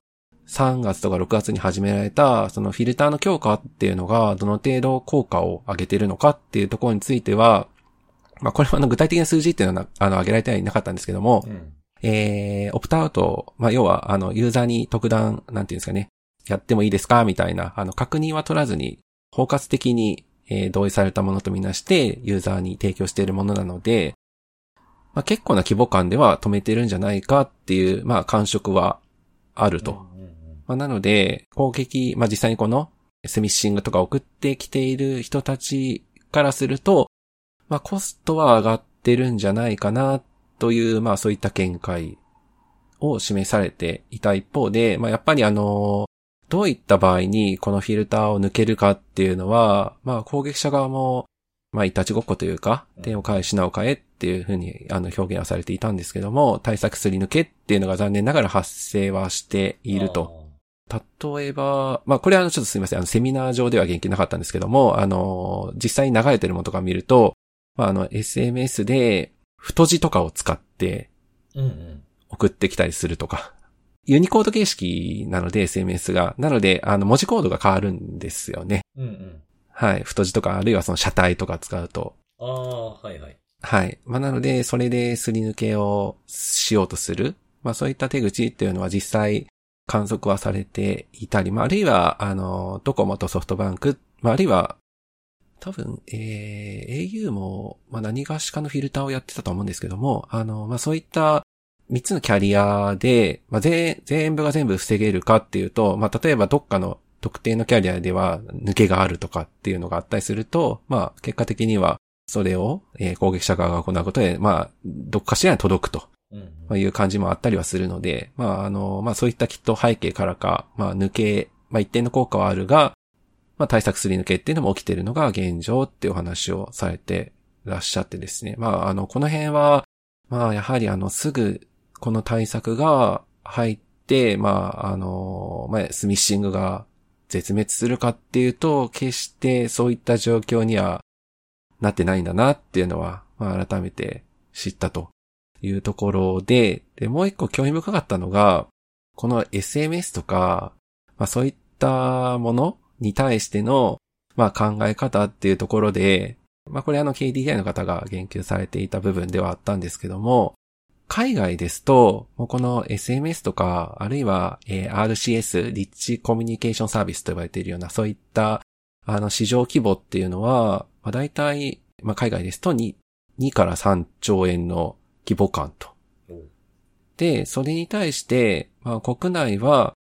3月とか6月に始められた、そのフィルターの強化っていうのが、どの程度効果を上げているのかっていうところについては、まあ、これはあの、具体的な数字っていうのは、あの、上げられてはいなかったんですけども、うん、えー、オプトアウト、まあ、要は、あの、ユーザーに特段、なんていうんですかね、やってもいいですかみたいな、あの、確認は取らずに、包括的に、えー、同意されたものとみなして、ユーザーに提供しているものなので、まあ、結構な規模感では止めてるんじゃないかっていう、まあ、感触はあると。まあ、なので、攻撃、まあ、実際にこの、スミッシングとか送ってきている人たちからすると、まあ、コストは上がってるんじゃないかな、という、まあ、そういった見解を示されていた一方で、まあ、やっぱりあの、どういった場合にこのフィルターを抜けるかっていうのは、まあ攻撃者側も、まあいたちごっこというか、手を変え品を変えっていうふうにあの表現はされていたんですけども、対策すり抜けっていうのが残念ながら発生はしていると。例えば、まあこれはちょっとすみません、あのセミナー上では元気なかったんですけども、あの、実際に流れてるものとか見ると、まああの SMS で太字とかを使って、送ってきたりするとか、ユニコード形式なので SMS が。なので、あの、文字コードが変わるんですよね。うんうん。はい。太字とか、あるいはその車体とか使うと。ああ、はいはい。はい。まあ、なので、それですり抜けをしようとする。まあ、そういった手口っていうのは実際観測はされていたり、まあ、あるいは、あの、ドコモとソフトバンク、まあ、あるいは、多分、えー、au も、まあ、何がしかのフィルターをやってたと思うんですけども、あの、まあ、そういった3つのキャリアで、まあ、全、全部が全部防げるかっていうと、まあ、例えばどっかの特定のキャリアでは抜けがあるとかっていうのがあったりすると、まあ、結果的にはそれを、えー、攻撃者側が行うことで、まあ、どっかしらに届くと。まあ、いう感じもあったりはするので、まあ、あの、まあ、そういったきっと背景からか、まあ、抜け、まあ、一定の効果はあるが、まあ、対策すり抜けっていうのも起きているのが現状っていうお話をされてらっしゃってですね。まあ、あの、この辺は、まあ、やはりあの、すぐこの対策が入って、まあ、あの、まあ、スミッシングが絶滅するかっていうと、決してそういった状況にはなってないんだなっていうのは、まあ、改めて知ったというところで、で、もう一個興味深かったのが、この SMS とか、まあそういったものに対しての、まあ考え方っていうところで、まあこれあの KDDI の方が言及されていた部分ではあったんですけども、海外ですと、もうこの SMS とか、あるいは、えー、RCS、リッチコミュニケーションサービスと呼ばれているような、そういった、あの、市場規模っていうのは、まあ、大体、まあ、海外ですと2、2から3兆円の規模感と。で、それに対して、まあ、国内は、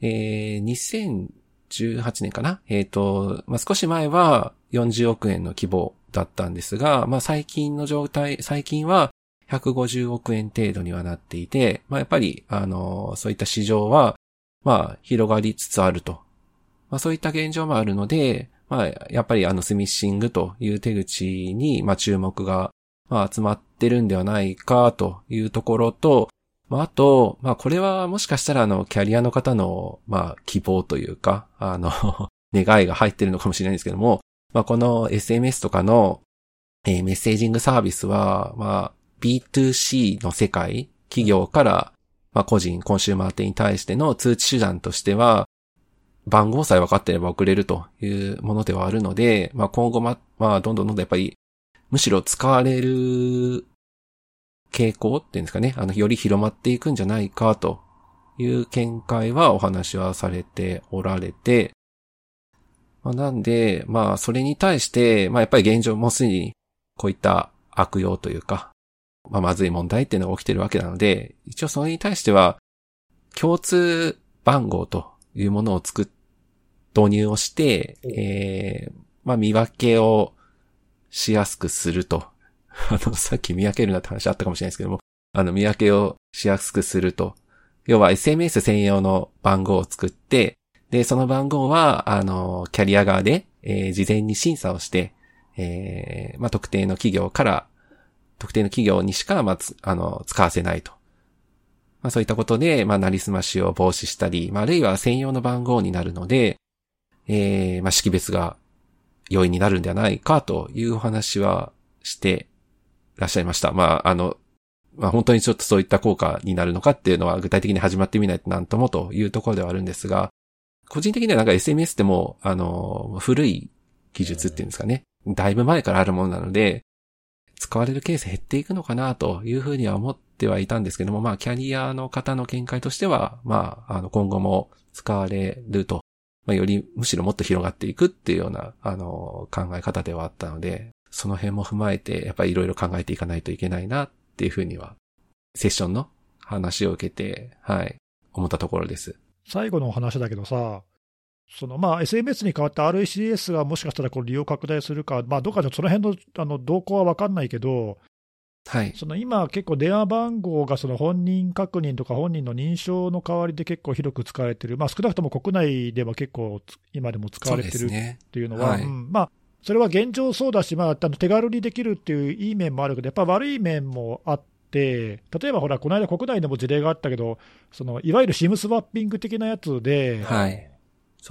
えー、2018年かな？えっ、ー、と、まあ、少し前は40億円の規模だったんですが、まあ、最近の状態、最近は150億円程度にはなっていて、まあやっぱり、あの、そういった市場は、まあ広がりつつあると。まあそういった現状もあるので、まあやっぱりあのスミッシングという手口に、まあ注目が、まあ集まってるんではないかというところと、まああと、まあこれはもしかしたらあのキャリアの方の、まあ希望というか、あの 願いが入ってるのかもしれないんですけども、まあこの SMS とかの、えー、メッセージングサービスは、まあ B2C の世界、企業から、まあ、個人、コンシューマー店に対しての通知手段としては、番号さえ分かってれば送れるというものではあるので、まあ今後ま、まあどんどんどんどんやっぱり、むしろ使われる傾向っていうんですかね、あの、より広まっていくんじゃないかという見解はお話はされておられて、まあ、なんで、まあそれに対して、まあやっぱり現状もすでにこういった悪用というか、まあまずい問題っていうのが起きてるわけなので、一応それに対しては、共通番号というものを作っ、導入をして、えー、まあ見分けをしやすくすると。あの、さっき見分けるなって話あったかもしれないですけども、あの、見分けをしやすくすると。要は SMS 専用の番号を作って、で、その番号は、あの、キャリア側で、えー、事前に審査をして、えー、まあ、特定の企業から、特定の企業にしか、まあ、あの、使わせないと。まあ、そういったことで、まあ、なりすましを防止したり、まあ、あるいは専用の番号になるので、えー、まあ、識別が容易になるんではないかというお話はしてらっしゃいました。まあ、あの、まあ、本当にちょっとそういった効果になるのかっていうのは具体的に始まってみないとなんともというところではあるんですが、個人的にはなんか SMS ってもう、あの、古い技術っていうんですかね。だいぶ前からあるものなので、使われるケース減っていくのかなというふうには思ってはいたんですけども、まあ、キャリアの方の見解としては、まあ、あの、今後も使われると、まあ、よりむしろもっと広がっていくっていうような、あの、考え方ではあったので、その辺も踏まえて、やっぱりいろいろ考えていかないといけないなっていうふうには、セッションの話を受けて、はい、思ったところです。最後のお話だけどさ、そのまあ、SMS に代わって RCS がもしかしたらこう利用拡大するか、まあ、どうかでその辺のあの動向は分かんないけど、はい、その今、結構電話番号がその本人確認とか本人の認証の代わりで結構広く使われてる、まあ、少なくとも国内では結構今でも使われてるっていうのは、そ、ねはい。うん、まあ、それは現状そうだし、まあ、手軽にできるっていういい面もあるけど、やっぱ悪い面もあって、例えばほら、この間国内でも事例があったけど、そのいわゆる SIM スワッピング的なやつで、はい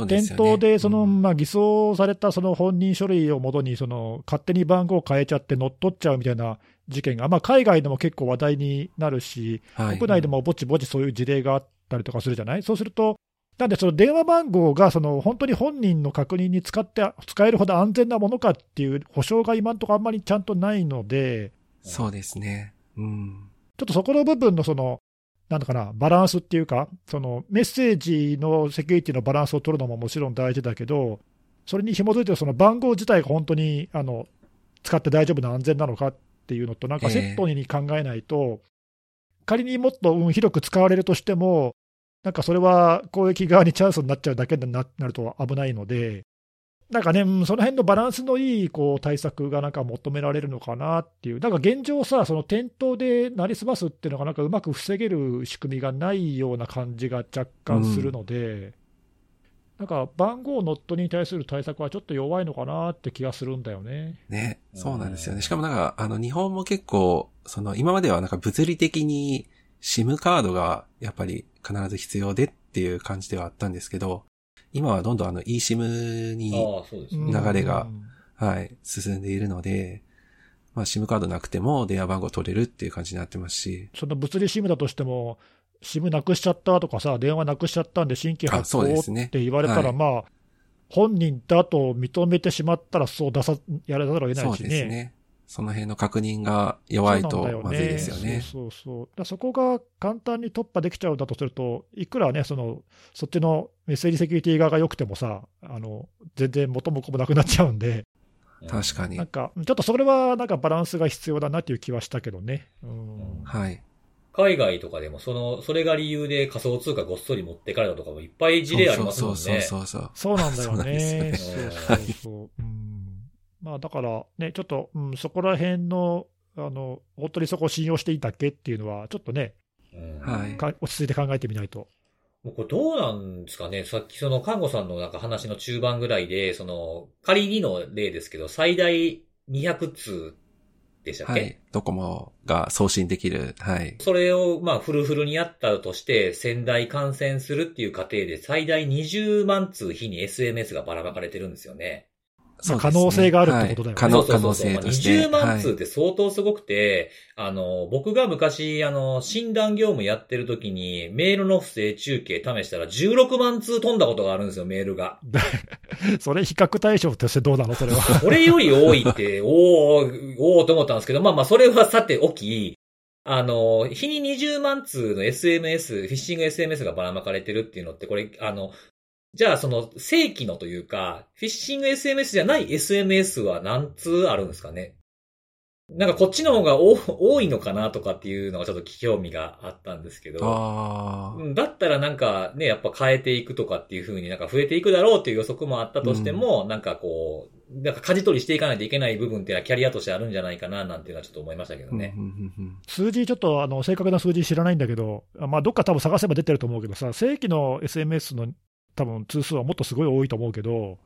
店頭でその、まあ、偽装されたその本人書類をもとに、その勝手に番号を変えちゃって乗っ取っちゃうみたいな事件が、まあ、海外でも結構話題になるし、はい、国内でもぼちぼちそういう事例があったりとかするじゃない、そうすると、なんでその電話番号がその本当に本人の確認に使って使えるほど安全なものかっていう保証が今のところあんまりちゃんとないので、そうですね。うん。ちょっとそこの部分のその、なんだかな、バランスっていうか、そのメッセージのセキュリティのバランスを取るのももちろん大事だけど、それに紐づいてるその番号自体が本当にあの使って大丈夫な安全なのかっていうのと、なんかセットに考えないと、仮にもっと、うん、広く使われるとしても、なんかそれは攻撃側にチャンスになっちゃうだけになると危ないので、なんかね、その辺のバランスのいいこう対策がなんか求められるのかなっていう、なんか現状さ、その店頭でなりすますっていうのが、なんかうまく防げる仕組みがないような感じが若干するので、うん、なんか番号ノットに対する対策はちょっと弱いのかなって気がするんだよね。ね、そうなんですよね。しかもなんか、あの、日本も結構、その、今まではなんか物理的に SIM カードがやっぱり必ず必要でっていう感じではあったんですけど、今はどんどんあの eSIM に流れが、はい、進んでいるので、まあ SIM カードなくても電話番号取れるっていう感じになってますし。その物理 SIM だとしても、SIM なくしちゃったとかさ、電話なくしちゃったんで新規発行って言われたら、まあ、本人だと認めてしまったらそう出さ、やらざるを得ないしね。そうですね。その辺の確認が弱いとまずいですよね。そうそうそうそこが簡単に突破できちゃうんだとすると、いくらね、そのそっちのメッセージセキュリティ側が良くてもさ、あの全然元も子もなくなっちゃうんで、確かに。なんか、ちょっとそれはなんかバランスが必要だなっていう気はしたけどね。うん、はい。海外とかでも、その、それが理由で仮想通貨ごっそり持ってかれたとかもいっぱい事例ありますもんね。そうそうそうそう。そうなんだよね。そうそうそう。うんまあ、だからね、ちょっと、うん、そこら辺の、あの、本当にそこを信用していいんだっけっていうのは、ちょっとね、はい、落ち着いて考えてみないと。もうこれどうなんですかね？さっきその看護さんのなんか話の中盤ぐらいで、その、仮にの例ですけど、最大200通でしたっけ？はい。ドコモが送信できる。はい。それを、まあ、フルフルにやったとして、仙台感染するっていう過程で、最大20万通日に SMS がばらまかれてるんですよね。可能性があるってことだよねはい可能そうそうそう可能性として。20万通って相当すごくて、あの、僕が昔、あの、診断業務やってる時に、メールの不正中継試したら16万通飛んだことがあるんですよ、メールが。それ比較対象としてどうなのそれは。これより多いって、おー、おーと思ったんですけど、まあまあ、それはさておき、あの、日に20万通の SMS、フィッシング SMS がばらまかれてるっていうのって、これ、あの、じゃあその正規のというか、フィッシング SMS じゃない SMS は何通あるんですかね？なんかこっちの方が多多いのかなとかっていうのがちょっと興味があったんですけど。だったらなんかね、やっぱ変えていくとかっていう風になんか増えていくだろうっていう予測もあったとしても、なんかこう、なんか舵取りしていかないといけない部分っていうのはキャリアとしてあるんじゃないかななんていうのはちょっと思いましたけどね。うんうんうんうん数字、ちょっとあの正確な数字知らないんだけど、あまあ、どっか多分探せば出てると思うけどさ、正規の SMS の多分通数はもっとすごい多いと思うけど、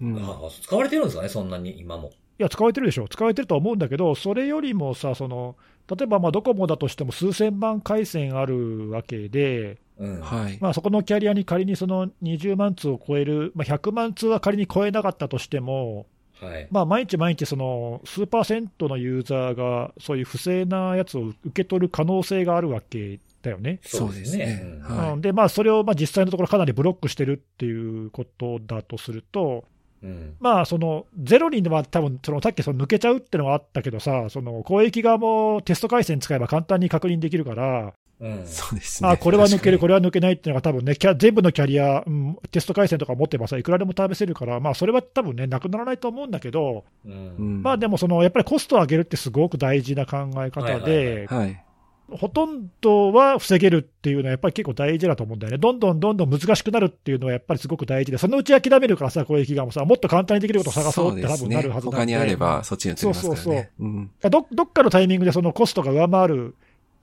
うん使われてるんですかね、そんなに今も。いや、使われてるでしょ、使われてるとは思うんだけど、それよりもさ、その例えばまあドコモだとしても数千万回線あるわけで、うん。はい。まあ、そこのキャリアに仮にその20万通を超える、まあ、100万通は仮に超えなかったとしても、はい。まあ、毎日毎日、その数パーセントのユーザーが、そういう不正なやつを受け取る可能性があるわけだよね。そうですねうんで、まあ、それをまあ実際のところ、かなりブロックしてるっていうことだとすると、うん。まあ、そのゼロには多分そのさっきその抜けちゃうっていうのがあったけどさ、その公益側もテスト回線使えば簡単に確認できるから、うん。そうですね。あこれは抜ける、これ。れは抜けないっていうのが、多分ね、キャ全部のキャリア、うん、テスト回線とか持ってばさ、いくらでも試せるから、まあ、それは多分ね、なくならないと思うんだけど、う。うんんまあでもその、やっぱりコストを上げるってすごく大事な考え方はいはいで、はい。ほとんどは防げるっていうのは、やっぱり結構大事だと思うんだよね、どんどんどんどん難しくなるっていうのは、やっぱりすごく大事で、そのうち諦めるからさ、攻撃側もさ、もっと簡単にできることを探そうって多分なるはずなんで他にあれば、そっちに移りますからね。そうそうそううん。どどっかのタイミングでそのコストが上回る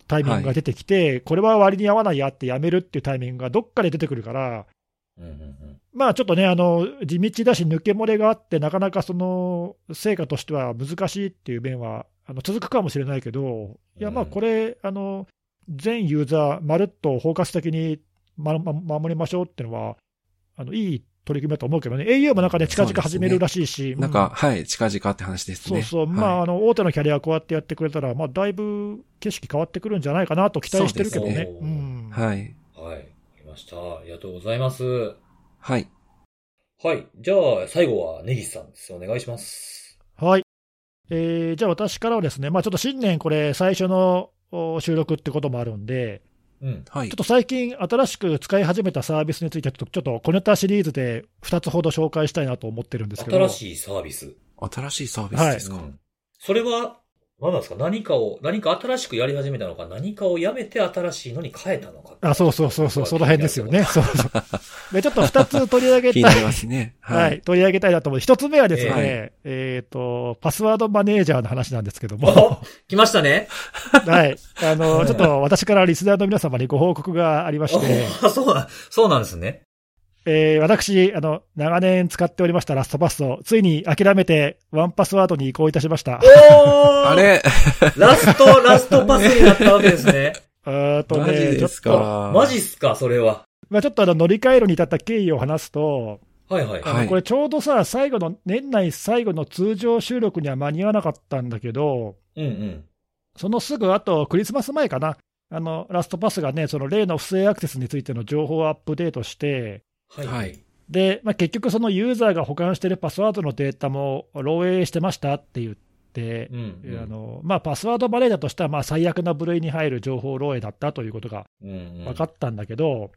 タイミングが出てきて、これは割に合わないやってやめるっていうタイミングがどっかで出てくるから、うんうんまあちょっとね、あの地道だし、抜け漏れがあって、なかなかその成果としては難しいっていう面はあの続くかもしれないけど、いや、まあうん。これ、あの全ユーザー、まるっと包括的に、まま守りましょうっていうのは、あのいい取り組みだと思うけどね、au もなんかね、近々始めるらしいし、なんか、はい、近々って話ですね。そうそう、はいまあ、あの大手のキャリアこうやってやってくれたら、まあ、だいぶ景色変わってくるんじゃないかなと期待してるけどね。そうですねうんはい。うん。はい。わかりました。ありがとうございます。はい。はい。じゃあ、最後はネギスさんです。お願いします。はい。えーじゃあ私からはですね、まあ、ちょっと新年これ最初のお収録ってこともあるんで、うん。はいちょっ。と最近新しく使い始めたサービスについてちょっと、ちょっと小ネタシリーズで2つほど紹介したいなと思ってるんですけど。新しいサービス。新しいサービスですか、うんそれは、何なんですか？何かを、何か新しくやり始めたのか、何かをやめて新しいのに変えたのか？あ、そうそうそうそう、その辺ですよね。そうそう。で、ちょっと2つ取り上げたい気になりますね。はい、。取り上げたいなと思う。一つ目はですね、ええっ、と、パスワードマネージャーの話なんですけども、お来ましたね。はい。あの、ちょっと私からリスナーの皆様にご報告がありまして、あそうそうなんですね。えー私、あの、長年使っておりましたラストパスを、ついに諦めて、ワンパスワードに移行いたしました。おー あれ？ラスト、ラストパスになったわけですね。えーとマジね、ちょですかマジっすか、それは。まあ、ちょっとあの乗り換えるに至った経緯を話すと、はいはい。はいあのこれちょうどさ、最後の、年内最後の通常収録には間に合わなかったんだけど、うんうん。そのすぐ後、クリスマス前かな、あのラストパスがね、その例の不正アクセスについての情報をアップデートして、はいはいでまあ、結局、そのユーザーが保管しているパスワードのデータも漏洩してましたって言って、うんうん。あのまあ、パスワードマネージャーとしてはまあ最悪な部類に入る情報漏洩だったということがうんうん分かったんだけど、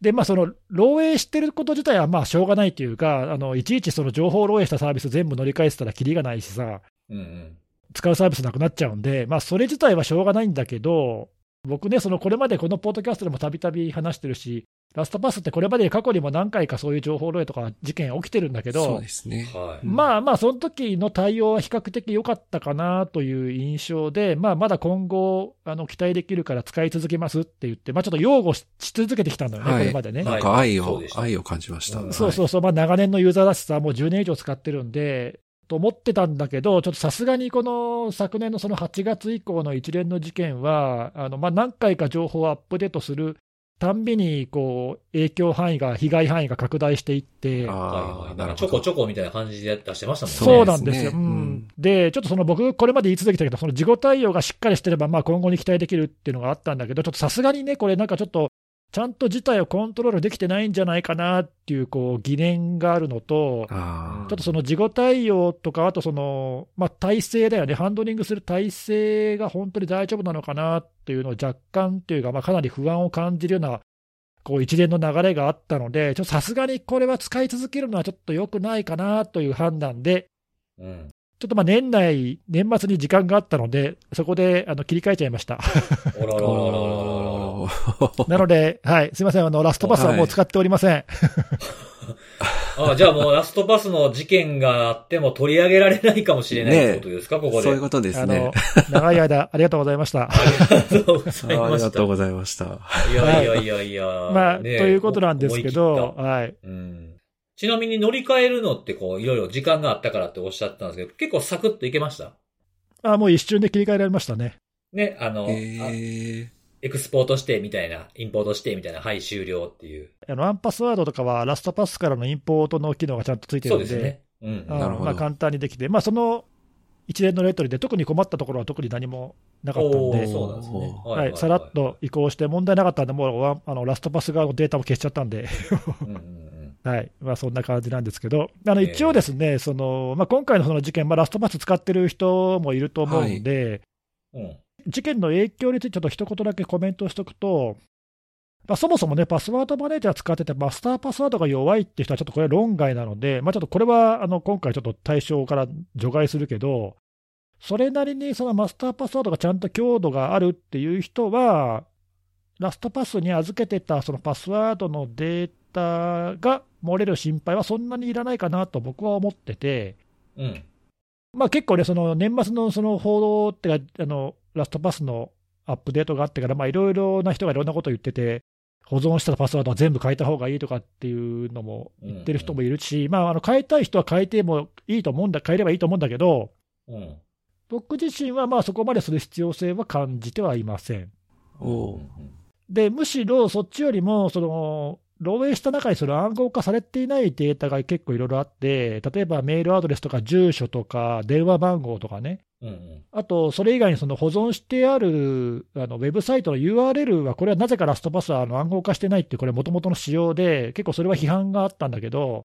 でまあ、その漏洩してること自体はまあしょうがないというか、あのいちいちその情報漏洩したサービス全部乗り換えてたらきりがないしさ、うんうん。使うサービスなくなっちゃうんで、まあ、それ自体はしょうがないんだけど、僕ね、そのこれまでこのポッドキャストでもたびたび話してるし、ラストパスってこれまで過去にも何回かそういう情報漏洩とか事件起きてるんだけどそうで、すね。はい。まあまあ、その時の対応は比較的良かったかなという印象で、まあ、まだ今後あの、期待できるから使い続けますって言って、まあ、ちょっと擁護しし続けてきたんだよね、はいこれまでね。なんか愛を愛を感じました。うんそうそうそう、まあ、長年のユーザーだしさ、もう10年以上使ってるんで、と思ってたんだけど、ちょっとさすがにこの昨年のその8月以降の一連の事件は、あのまあ、何回か情報をアップデートするたんびにこう影響範囲が、被害範囲が拡大していって、ちょこちょこみたいな感じで出してましたもんね。そうなんですよ。そうん。うん。で、ちょっとその僕、これまで言い続けてたけど、その事後対応がしっかりしてれば、まあ今後に期待できるっていうのがあったんだけど、ちょっとさすがにね、これなんかちょっと、ちゃんと事態をコントロールできてないんじゃないかなっていうこう疑念があるのと、ちょっとその事後対応とか、あとその、まあ、体制だよね、ハンドリングする体制が本当に大丈夫なのかなっていうのを若干というか、まあ、かなり不安を感じるようなこう一連の流れがあったので、さすがにこれは使い続けるのはちょっと良くないかなという判断で、うん、ちょっとまあ年内、年末に時間があったので、そこであの切り替えちゃいました。おらららら。なので、はい、すみません、あのラストパスはもう使っておりません。あじゃあもうラストパスの事件があっても取り上げられないかもしれないってことですか、ここで。そういうことですあねの。長い間、ありがとうございました。ありがとうございああました。りがとうございました。いやいやいやいや。まあ、ねということなんですけど、はい。たうん。ちなみに乗り換えるのってこう、いろいろ時間があったからっておっしゃってたんですけど、結構サクッといけました？あもう一瞬で切り替えられましたね。ね、あの、あえエクスポートしてみたいな、インポートしてみたいな、はい、終了っていう。あのワンパスワードとかは、ラストパスからのインポートの機能がちゃんとついてるんで、そうですね。うん。あなるほどまあ、簡単にできて、まあ、その一連のレトリで、特に困ったところは特に何もなかったんで、そうなんですね。はい、さらっと移行して、問題なかったんで、もうワンあのラストパス側のデータも消しちゃったんで、うんうんうん はいまあ、そんな感じなんですけど、あのええ一応ですね、そのまあ、今回のその事件、まあ、ラストパス使ってる人もいると思うんで、うん。事件の影響についてちょっと一言だけコメントしておくと、まあ、そもそもね、パスワードマネージャー使ってて、マスターパスワードが弱いって人は、ちょっとこれ、論外なので、まあ、ちょっとこれはあの今回、ちょっと対象から除外するけど、それなりにそのマスターパスワードがちゃんと強度があるっていう人は、ラストパスに預けてたそのパスワードのデータが漏れる心配はそんなにいらないかなと僕は思ってて、うん。まあ、結構ね、その年末のその報道ってかあの、ラストパスのアップデートがあってから、まあいろいろな人がいろんなことを言ってて、保存したパスワードは全部変えた方がいいとかっていうのも言ってる人もいるし、まあ、あの変えたい人は変えてもいいと思うんだ、変えればいいと思うんだけど、うん。僕自身はまあそこまでする必要性は感じてはいません。で、むしろそっちよりも、その、漏洩した中にその暗号化されていないデータが結構いろいろあって、例えばメールアドレスとか住所とか電話番号とかね、うんうん。あと、それ以外にその保存してあるあのウェブサイトの URL は、これはなぜかラストパスはあの暗号化してないってこれ、もともとの仕様で、結構それは批判があったんだけど、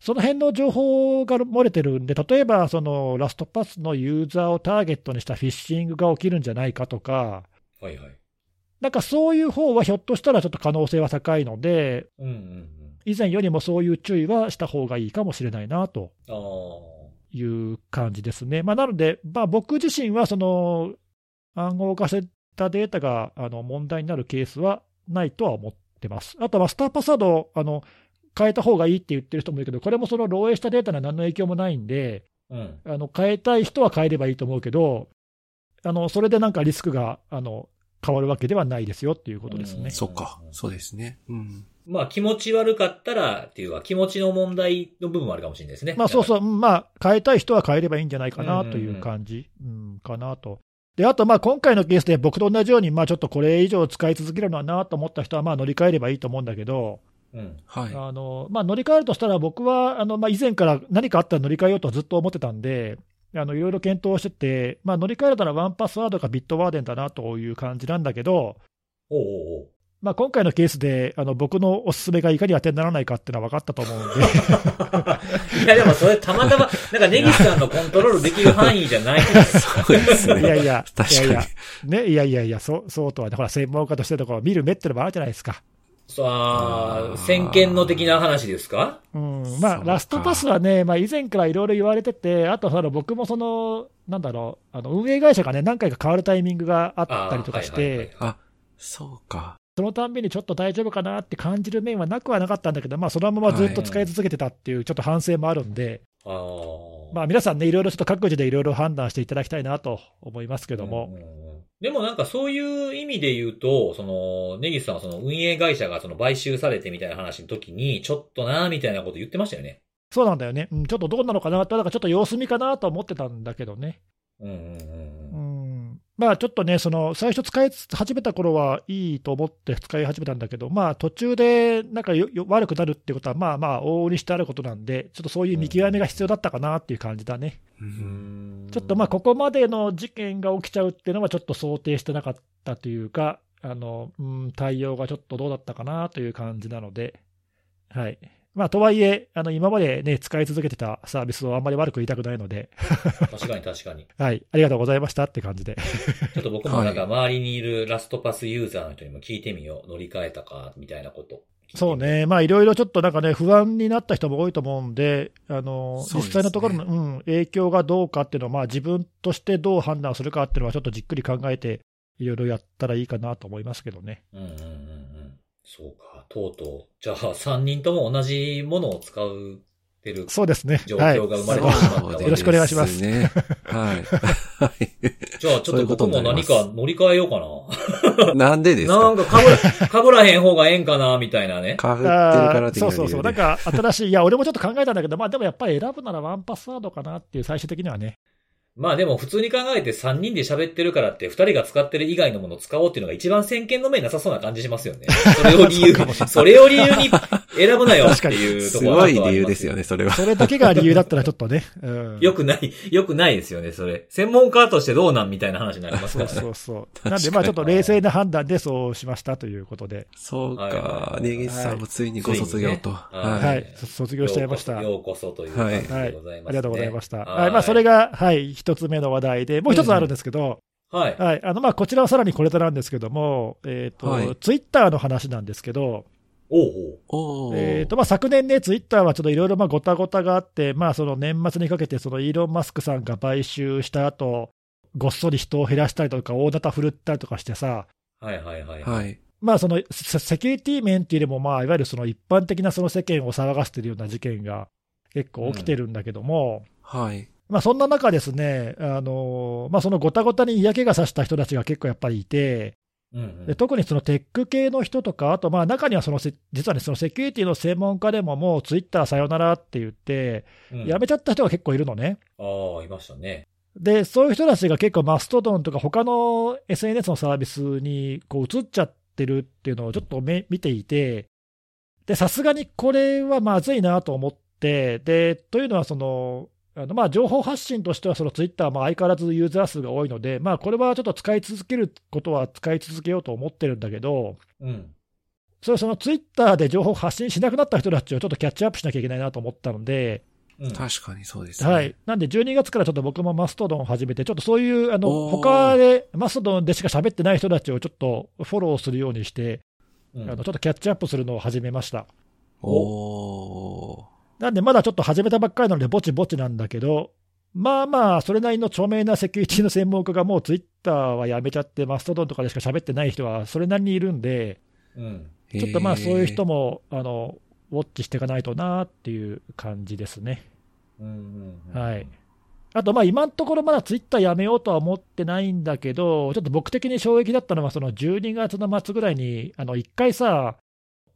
その辺の情報が漏れてるんで、例えばそのラストパスのユーザーをターゲットにしたフィッシングが起きるんじゃないかとか、はいはい。なんかそういう方はひょっとしたらちょっと可能性は高いので、うんうんうん。以前よりもそういう注意はした方がいいかもしれないなと。ああ。いう感じですね。まあ、なので、まあ、僕自身はその暗号化したデータがあの問題になるケースはないとは思ってます。あとはスターパスワードあの変えた方がいいって言ってる人もいるけど、これもその漏洩したデータには何の影響もないんで、うん。あの変えたい人は変えればいいと思うけど、あのそれでなんかリスクがあの変わるわけではないですよっていうことですね。そっか。そうですね。うん。まあ気持ち悪かったらっていうか気持ちの問題の部分もあるかもしれないですね。まあそうそう、う。うんまあ、変えたい人は変えればいいんじゃないかなという感じ、うんかなと。で、あと、まあ今回のケースで僕と同じように、まあちょっとこれ以上使い続けるのはなと思った人は、まあ乗り換えればいいと思うんだけど、うん。はい。あのまあ、乗り換えるとしたら、僕はあの、まあ、以前から何かあったら乗り換えようとずっと思ってたんで、あのいろいろ検討してて、まあ、乗り換えるならワンパスワードかビットワーデンだなという感じなんだけど、おうおうまあ、今回のケースであの僕のおすすめがいかに当てにならないかっていうのは分かったと思うんで。いやでもそれたまたま、なんかネギスさんのコントロールできる範囲じゃないですか。そうですね。いやいや、確かにいやいや、ね、いやいやいや、そうそうとはね、ほら、専門家としてのこう見る目ってのもあるじゃないですか。さあ、先見の的な話ですか？うん、そうまあ、かラストパスはね、まあ、以前からいろいろ言われてて、あとその僕もその、なんだろう、あの運営会社がね、何回か変わるタイミングがあったりとかしあーはいはいはいて、あ、そうか。そのたんびにちょっと大丈夫かなって感じる面はなくはなかったんだけど、まあ、そのままずっと使い続けてたっていう、ちょっと反省もあるんで、ああ。まあ、皆さんね、いろいろちょっと各自でいろいろ判断していただきたいなと思いますけどもでもなんかそういう意味で言うと、その、ネギスさんはその運営会社がその買収されてみたいな話の時に、ちょっとなーみたいなこと言ってましたよね。そうなんだよね、うん、ちょっとどうなのかなと、なんかちょっと様子見かなと思ってたんだけどね。うんうんう。んまあちょっとね、その最初使い始めた頃はいいと思って使い始めたんだけど、まあ途中でなんかよよ悪くなるっていうことは、まあまあ往々にしてあることなんで、ちょっとそういう見極めが必要だったかなっていう感じだね。ううんんちょっとまあここまでの事件が起きちゃうっていうのはちょっと想定してなかったというか、あの、うん、対応がちょっとどうだったかなという感じなので、はい。まあとはいえ、あの今までね、使い続けてたサービスをあんまり悪く言いたくないので、確かに確かに。はい、ありがとうございましたって感じで。ちょっと僕もなんか周りにいるラストパスユーザーの人にも聞いてみよう。乗り換えたか、みたいなこと。そうね、まあいろいろちょっとなんかね、不安になった人も多いと思うんで、あのね実際のところの、うん、影響がどうかっていうのを、まあ、自分としてどう判断するかっていうのは、ちょっとじっくり考えて、いろいろやったらいいかなと思いますけどね。うんうんうんうん。そうか、とうとう。じゃあ、3人とも同じものを使うてるそうですね。状はい。況が生まれてしまったよろしくお願いしますね。はい。はい じゃあ、ちょっと僕も何か乗り換えようかな。なんでですなんかか被ら、被らへん方がええんかな、みたいなね。かぶってるからそうそうそう、なんか新しい、いや、俺もちょっと考えたんだけど、まあでもやっぱり選ぶならワンパスワードかなっていう、最終的にはね。まあでも普通に考えて3人で喋ってるからって2人が使ってる以外のものを使おうっていうのが一番先見の目なさそうな感じしますよね。それを理由に、それを理由に選ぶなよっていうとすころはごい理由ですよね、それは。それだけが理由だったらちょっとね。うん、よくない、よくないですよね、それ。専門家としてどうなんみたいな話になりますそうからね。そうそう。確かになんで、まあちょっと冷静な判断でそうしましたということで、そうはいはいかは。いネギスさんもついにご卒業と。は。はいい、そ卒業しちゃいました。ようこそようこそという感じはいでございます、ねありがとうございました。はいはい、まあそれが、はい、一つ目の話題で、もう一つあるんですけど、はい。はい、あの、まあこちらはさらにこれとなんですけども、えっ、と、はいツイッターの話なんですけど、おえーとまあ、昨年ね、ツイッターはちょっといろいろまあごたごたがあって、まあ、その年末にかけて、そのイーロン・マスクさんが買収した後ごっそり人を減らしたりとか、大型振るったりとかしてさ、はいはいはい。はい。まあ、そのセセキュリティ面っていうよりも、まあ、いわゆるその一般的なその世間を騒がせてるような事件が結構起きてるんだけども、はい。まあ、そんな中ですね、あのまあ、そのごたごたに嫌気がさした人たちが結構やっぱりいて、うんうんで特にそのテック系の人とか、あとまあ中にはそのせ実はね、そのセキュリティの専門家でももうツイッターさよならって言って、うんやめちゃった人が結構いるのね。ああ、いましたね。で、そういう人たちが結構マストドンとか他の SNS のサービスにこう移っちゃってるっていうのをちょっとめ見ていて、で、さすがにこれはまずいなと思って、で、というのはその、あのまあ情報発信としては、そのツイッターも相変わらずユーザー数が多いので、まあ、これはちょっと使い続けることは使い続けようと思ってるんだけど、うん。それそのツイッターで情報発信しなくなった人たちをちょっとキャッチアップしなきゃいけないなと思ったので、うん。確かにそうですね。はい、なんで12月からちょっと僕もマストドンを始めて、ちょっとそういうあの他でマストドンでしか喋ってない人たちをちょっとフォローするようにして、うんあのちょっとキャッチアップするのを始めました。おー。なんでまだちょっと始めたばっかりなので、ぼちぼちなんだけど、まあまあ、それなりの著名なセキュリティの専門家がもうツイッターはやめちゃって、マストドンとかでしか喋ってない人はそれなりにいるんで、うん。ちょっとまあそういう人も。もあのウォッチしていかないとなっていう感じですね。はい。あと、まあ今のところまだツイッターやめようとは思ってないんだけど、ちょっと僕的に衝撃だったのは、その12月の末ぐらいに、あの一回さ、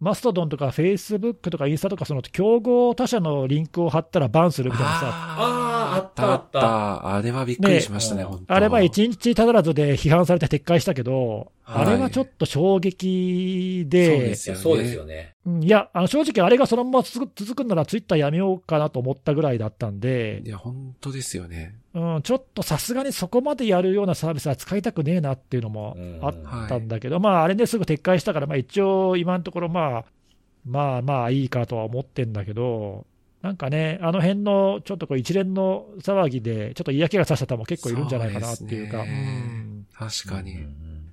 マストドンとかフェイスブックとかインスタとか、その競合他社のリンクを貼ったらバンするみたいなさ、あーあったあった。あれはびっくりしましたね、あれは1日ただらずで批判されて撤回したけど、はいあれはちょっと衝撃そうで、ですよね。いやそうですよね。うんいや、あの正直、あれがそのまま続く続くんなら、ツイッターやめようかなと思ったぐらいだったんでい、や、本当ですよね。うん、ちょっとさすがにそこまでやるようなサービスは使いたくねえなっていうのもあったんだけど、まあ、あれですぐ撤回したから、まあ、一応、今のところ、まあ、まあまあいいかとは思ってんだけど、なんかね、あの辺のちょっとこう一連の騒ぎで、ちょっと嫌気がさした方も結構いるんじゃないかなっていうか。そうねうん確かに。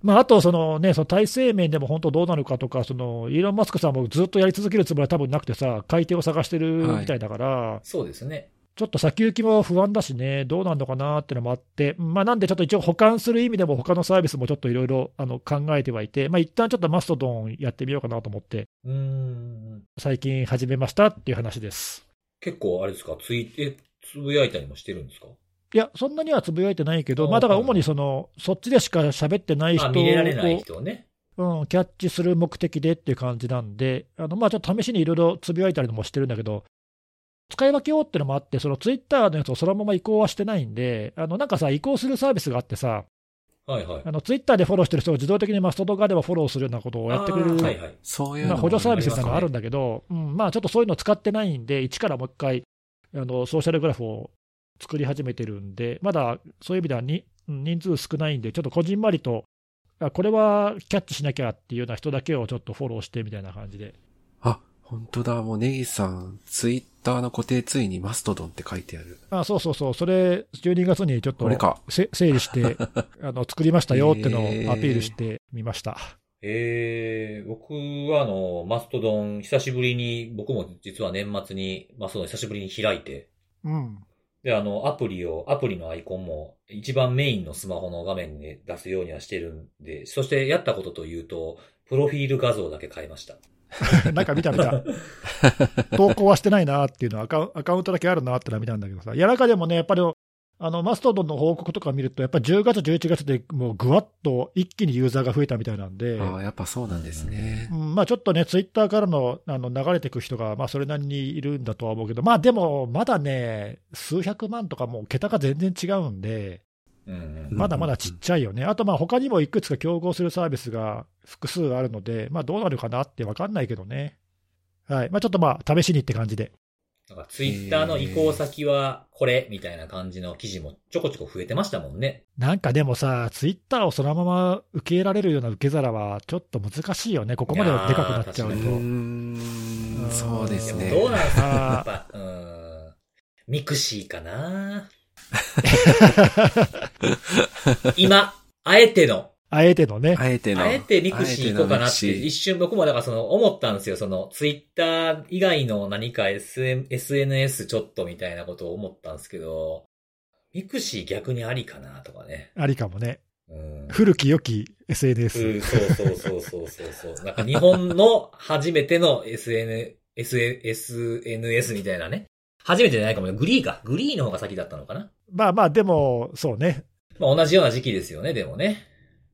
まあ、あとその、ね、その体制面でも本当どうなるかとか、そのイーロン・マスクさんもずっとやり続けるつもりは多分なくてさ、買い手を探してるみたいだから、そうですね。ちょっと先行きも不安だしね、どうなんのかなっていうのもあって、まあ、なんでちょっと一応、保管する意味でも、他のサービスもちょっといろいろあの考えてはいて、まあ一旦ちょっとマストドンやってみようかなと思って、うーん。最近始めましたっていう話です。結構あれですか、ツイえ、つぶやいたりもしてるんですか？いや、そんなにはつぶやいてないけど、あまあだからはい主にその、そっちでしか喋ってない人あ、を見れられない人をね。うん、キャッチする目的でっていう感じなんで、あのまあ、ちょっと試しにいろいろつぶやいたりもしてるんだけど、使い分けようってのもあって、そのツイッターのやつをそのまま移行はしてないんで、あのなんかさ、移行するサービスがあってさ、はいはい。あのツイッターでフォローしてる人が自動的にマストドン側ではフォローするようなことをやってくれる、はいはい。まあ、そういうの補助サービスみたいなのがあるんだ。だけど、うんまあ、ちょっとそういうの使ってないんで、一からもう一回あの、ソーシャルグラフを作り始めてるんで、まだそういう意味ではにうん人数少ないんで、ちょっとこじんまりと、あこれはキャッチしなきゃっていうような人だけをちょっとフォローしてみたいな感じで。あ、本当だ。もうネギさん、ツイッターの固定ツイにマストドンって書いてある。あそうそうそう、それ、12月にちょっと整理して あの、作りましたよってのをアピールしてみました。えー、僕はあの、マストドン、久しぶりに、僕も実は年末にマストドン久しぶりに開いて、うん。で、あの、アプリを、アプリのアイコンも一番メインのスマホの画面に出すようにはしてるんで、そしてやったことというと、プロフィール画像だけ変えました。なんか見た見た。投稿はしてないなっていうのはアカウン、アカウントだけあるなってのは見たんだけどさ、やらかでもね、やっぱり、あの、マストドンの報告とか見ると、やっぱり10月、11月でもうぐわっと一気にユーザーが増えたみたいなんで、ああ、やっぱそうなんですねう。んまあちょっとね、ツイッターからのあの流れていく人が、まあそれなりにいるんだとは思うけど、まあでも、まだね、数百万とかもう桁が全然違うんで。まだまだちっちゃいよね。あとまあ他にもいくつか競合するサービスが複数あるので、まあどうなるかなって分かんないけどね。はい。まあちょっとまあ試しにって感じで。なんかツイッターの移行先はこれみたいな感じの記事もちょこちょこ増えてましたもんね。なんかでもさ、ツイッターをそのまま受け入れられるような受け皿はちょっと難しいよね。ここまででかくなっちゃうと。うーん、そうですね。どうなんですかやあっぱ、うーん。mixi かな 今、あえての、あえてのね。あえての。あえて mixi 行こうかなって、一瞬僕もだからその思ったんですよ。そのツイッター以外の何か SNS ちょっとみたいなことを思ったんですけど、 mixi 逆にありかなとかね。ありかもね。うん。古き良き SNS。うんそうそうそうそうそうそう。なんか日本の初めての SN、S、SNS みたいなね。初めてじゃないかもね。グリーか。グリーの方が先だったのかな。まあまあ、でも、そうね。まあ同じような時期ですよね、でもね。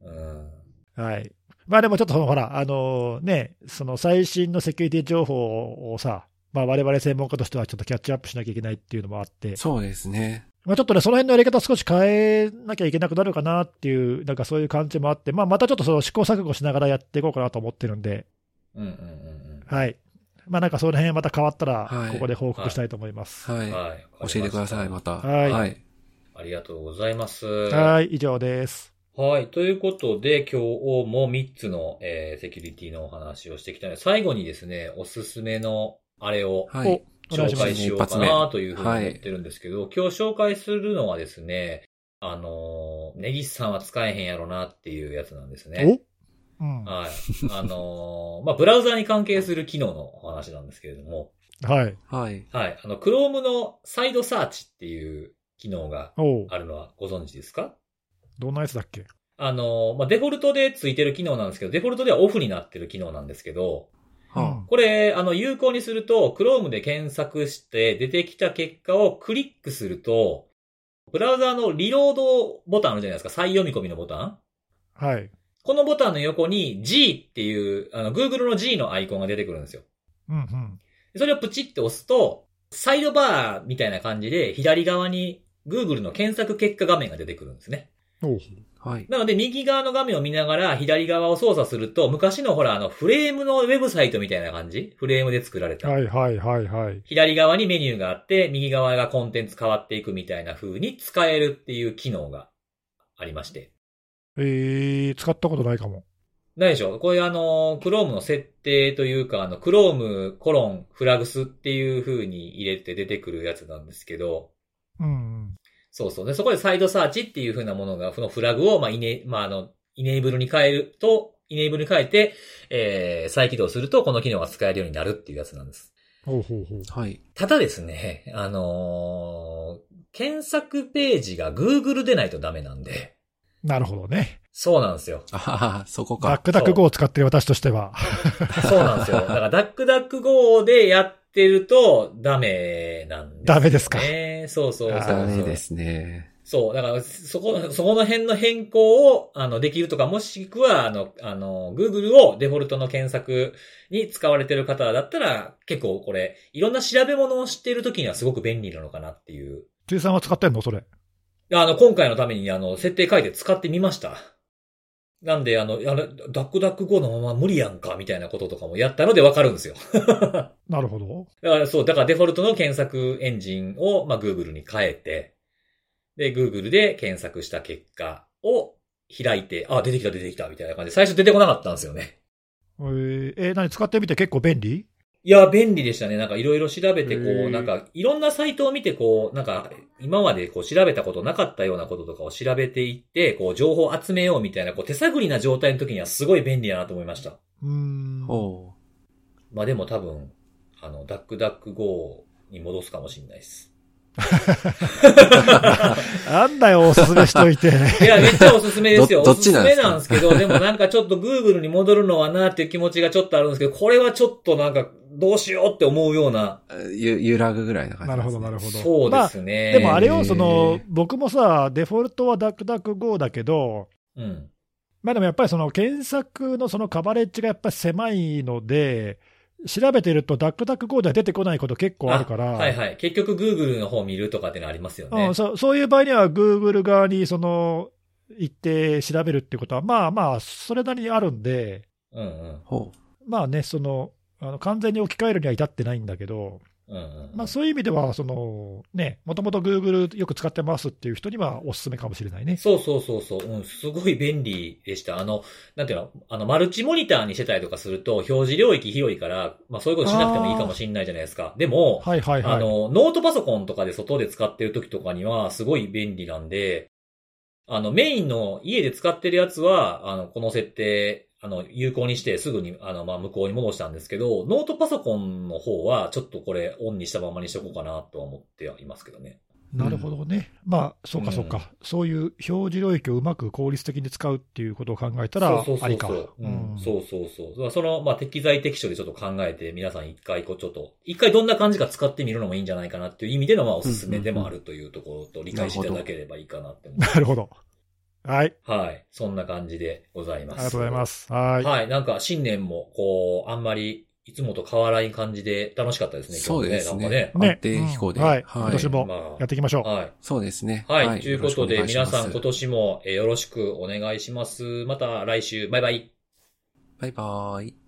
うん。はい。まあでもちょっとそのほら、あのね、その最新のセキュリティ情報をさ、まあ我々専門家としてはちょっとキャッチアップしなきゃいけないっていうのもあって、そうですね。まあちょっとね、その辺のやり方を少し変えなきゃいけなくなるかなっていう、なんかそういう感じもあって、まあまたちょっとその試行錯誤しながらやっていこうかなと思ってるんで、うんうんうんはい。まあなんかその辺また変わったらは、いここで報告したいと思います。はうん。い。はい。教えてください、また。はいはい。ありがとうございます。はい、以上です。はい。ということで、今日も3つの、えーセキュリティのお話をしてきたので、最後にですね、おすすめのあれをはい。紹介しようかなというふうに思ってるんですけど、今日紹介するのはですね、あのー、ネギスさんは使えへんやろなっていうやつなんですね。お？うん。ははい。あのーまあ、ブラウザーに関係する機能のお話なんですけれども、い。はい。はい。あの、Chrome のサイドサーチっていう機能があるのはご存知ですか？どんなやつだっけ？あの、まあ、デフォルトでついてる機能なんですけど、デフォルトではオフになってる機能なんですけど、はこれ、あの、有効にすると、Chrome で検索して出てきた結果をクリックすると、ブラウザーのリロードボタンあるじゃないですか。再読み込みのボタンはい。このボタンの横に G っていう、あの、Google の G のアイコンが出てくるんですよ。うんうん。それをプチって押すと、サイドバーみたいな感じで、左側に Google の検索結果画面が出てくるんですね。はい。なので、右側の画面を見ながら、左側を操作すると、昔のほら、あの、フレームのウェブサイトみたいな感じ？フレームで作られた。はいはいはいはい。左側にメニューがあって、右側がコンテンツ変わっていくみたいな風に使えるっていう機能がありまして。えー、使ったことないかも。何でしょ？うこれあの、Chrome の設定というか、あの、Chrome コロンフラグスっていう風に入れて出てくるやつなんですけど、うんうん。そうそう。で、そこでサイドサーチっていう風なものが、そのフラグを、まあ、イネ、まあ、あの、イネーブルに変えると、イネーブルに変えて、えー、再起動すると、この機能が使えるようになるっていうやつなんです。ほうほうほう。はい。ただですね、あのー検索ページが Google でないとダメなんで、なるほどね。そうなんですよ。あはは、そこか。ダックダック GO を使ってる私としては。そうなんですよ。だから、ダックダック GO でやってるとダメなんです、ね。ダメですかそうそうそうそう。ダメですね。そう。だから、そこ、そこの辺の変更を、あの、できるとか、もしくは、あの、あの、Google をデフォルトの検索に使われてる方だったら、結構これ、いろんな調べ物をしているときにはすごく便利なのかなっていう。辻さんは使ってんのそれ。あの、今回のために、あの、設定書いて使ってみました。なんで、あの、あれ、ダックダック GO のまま無理やんか、みたいなこととかもやったのでわかるんですよ。なるほど。だからそう、だからデフォルトの検索エンジンを、まあ、Google に変えて、で、Google で検索した結果を開いて、あ、出てきた出てきた、みたいな感じで、最初出てこなかったんですよね。えー、えー何使ってみて結構便利？いや、便利でしたね。なんかいろいろ調べて、こう、なんかいろんなサイトを見て、こう、なんか今までこう調べたことなかったようなこととかを調べていって、こう情報を集めようみたいな、こう手探りな状態の時にはすごい便利だなと思いました。うーん。おうまあでも多分、あの、ダックダック GO に戻すかもしれないです。なんだよ、おすすめしといて。いや、めっちゃおすすめですよ。おすすめなんですけど、でもなんかちょっと Google に戻るのはなっていう気持ちがちょっとあるんですけど、これはちょっとなんかどうしようって思うような。ゆ、揺らぐぐらいな感じなるほど、なるるほど。そうまあですね。でもあれよ、へーその、僕もさ、デフォルトはダックダック GO だけど、うん。まあでもやっぱりその検索のそのカバレッジがやっぱり狭いので、調べてるとダックダック GO では出てこないこと結構あるから、はいはい。結局 Google の方見るとかってのありますよね。うん、そうそういう場合には Google 側にその行って調べるってことは、まあまあ、それなりにあるんで、うんうん。ほまあね、そのあの完全に置き換えるには至ってないんだけど、うんうん。まあ、そういう意味では、そのね、もともと Google よく使ってますっていう人にはおすすめかもしれないね。そうそうそうそう。うん、すごい便利でした。あの、なんていうの、あの、マルチモニターにしてたりとかすると、表示領域広いから、まあそういうことしなくてもいいかもしれないじゃないですか。でも、はいはいはい。あの、ノートパソコンとかで外で使ってる時とかには、すごい便利なんで、あの、メインの家で使ってるやつは、あの、この設定、あの、有効にしてすぐに、あの、まあ、向こうに戻したんですけど、ノートパソコンの方は、ちょっとこれ、オンにしたままにしとこうかなとは思ってはいますけどね。なるほどね。まあ、そうかそうか、そういう表示領域をうまく効率的に使うっていうことを考えたらそうそう、そうありか。そうそうそう。その、まあ、適材適所でちょっと考えて、皆さん一回、こう、ちょっと、一回どんな感じか使ってみるのもいいんじゃないかなっていう意味での、まあ、おすすめでもあるというところと理解していただければいいかなって思いますなるほど。はい。はい。そんな感じでございます。ありがとうございます。はい。はい。なんか、新年も、こう、あんまり、いつもと変わらない感じで楽しかったですね、そうです今日もね。なんかね。ね安定飛行で。うんはいはい今年もまあやっていきましょう。はい。そうですね。はい。ということで、皆さん今年もえーよろしくお願いします。また来週、バイバイ。バイバーイ。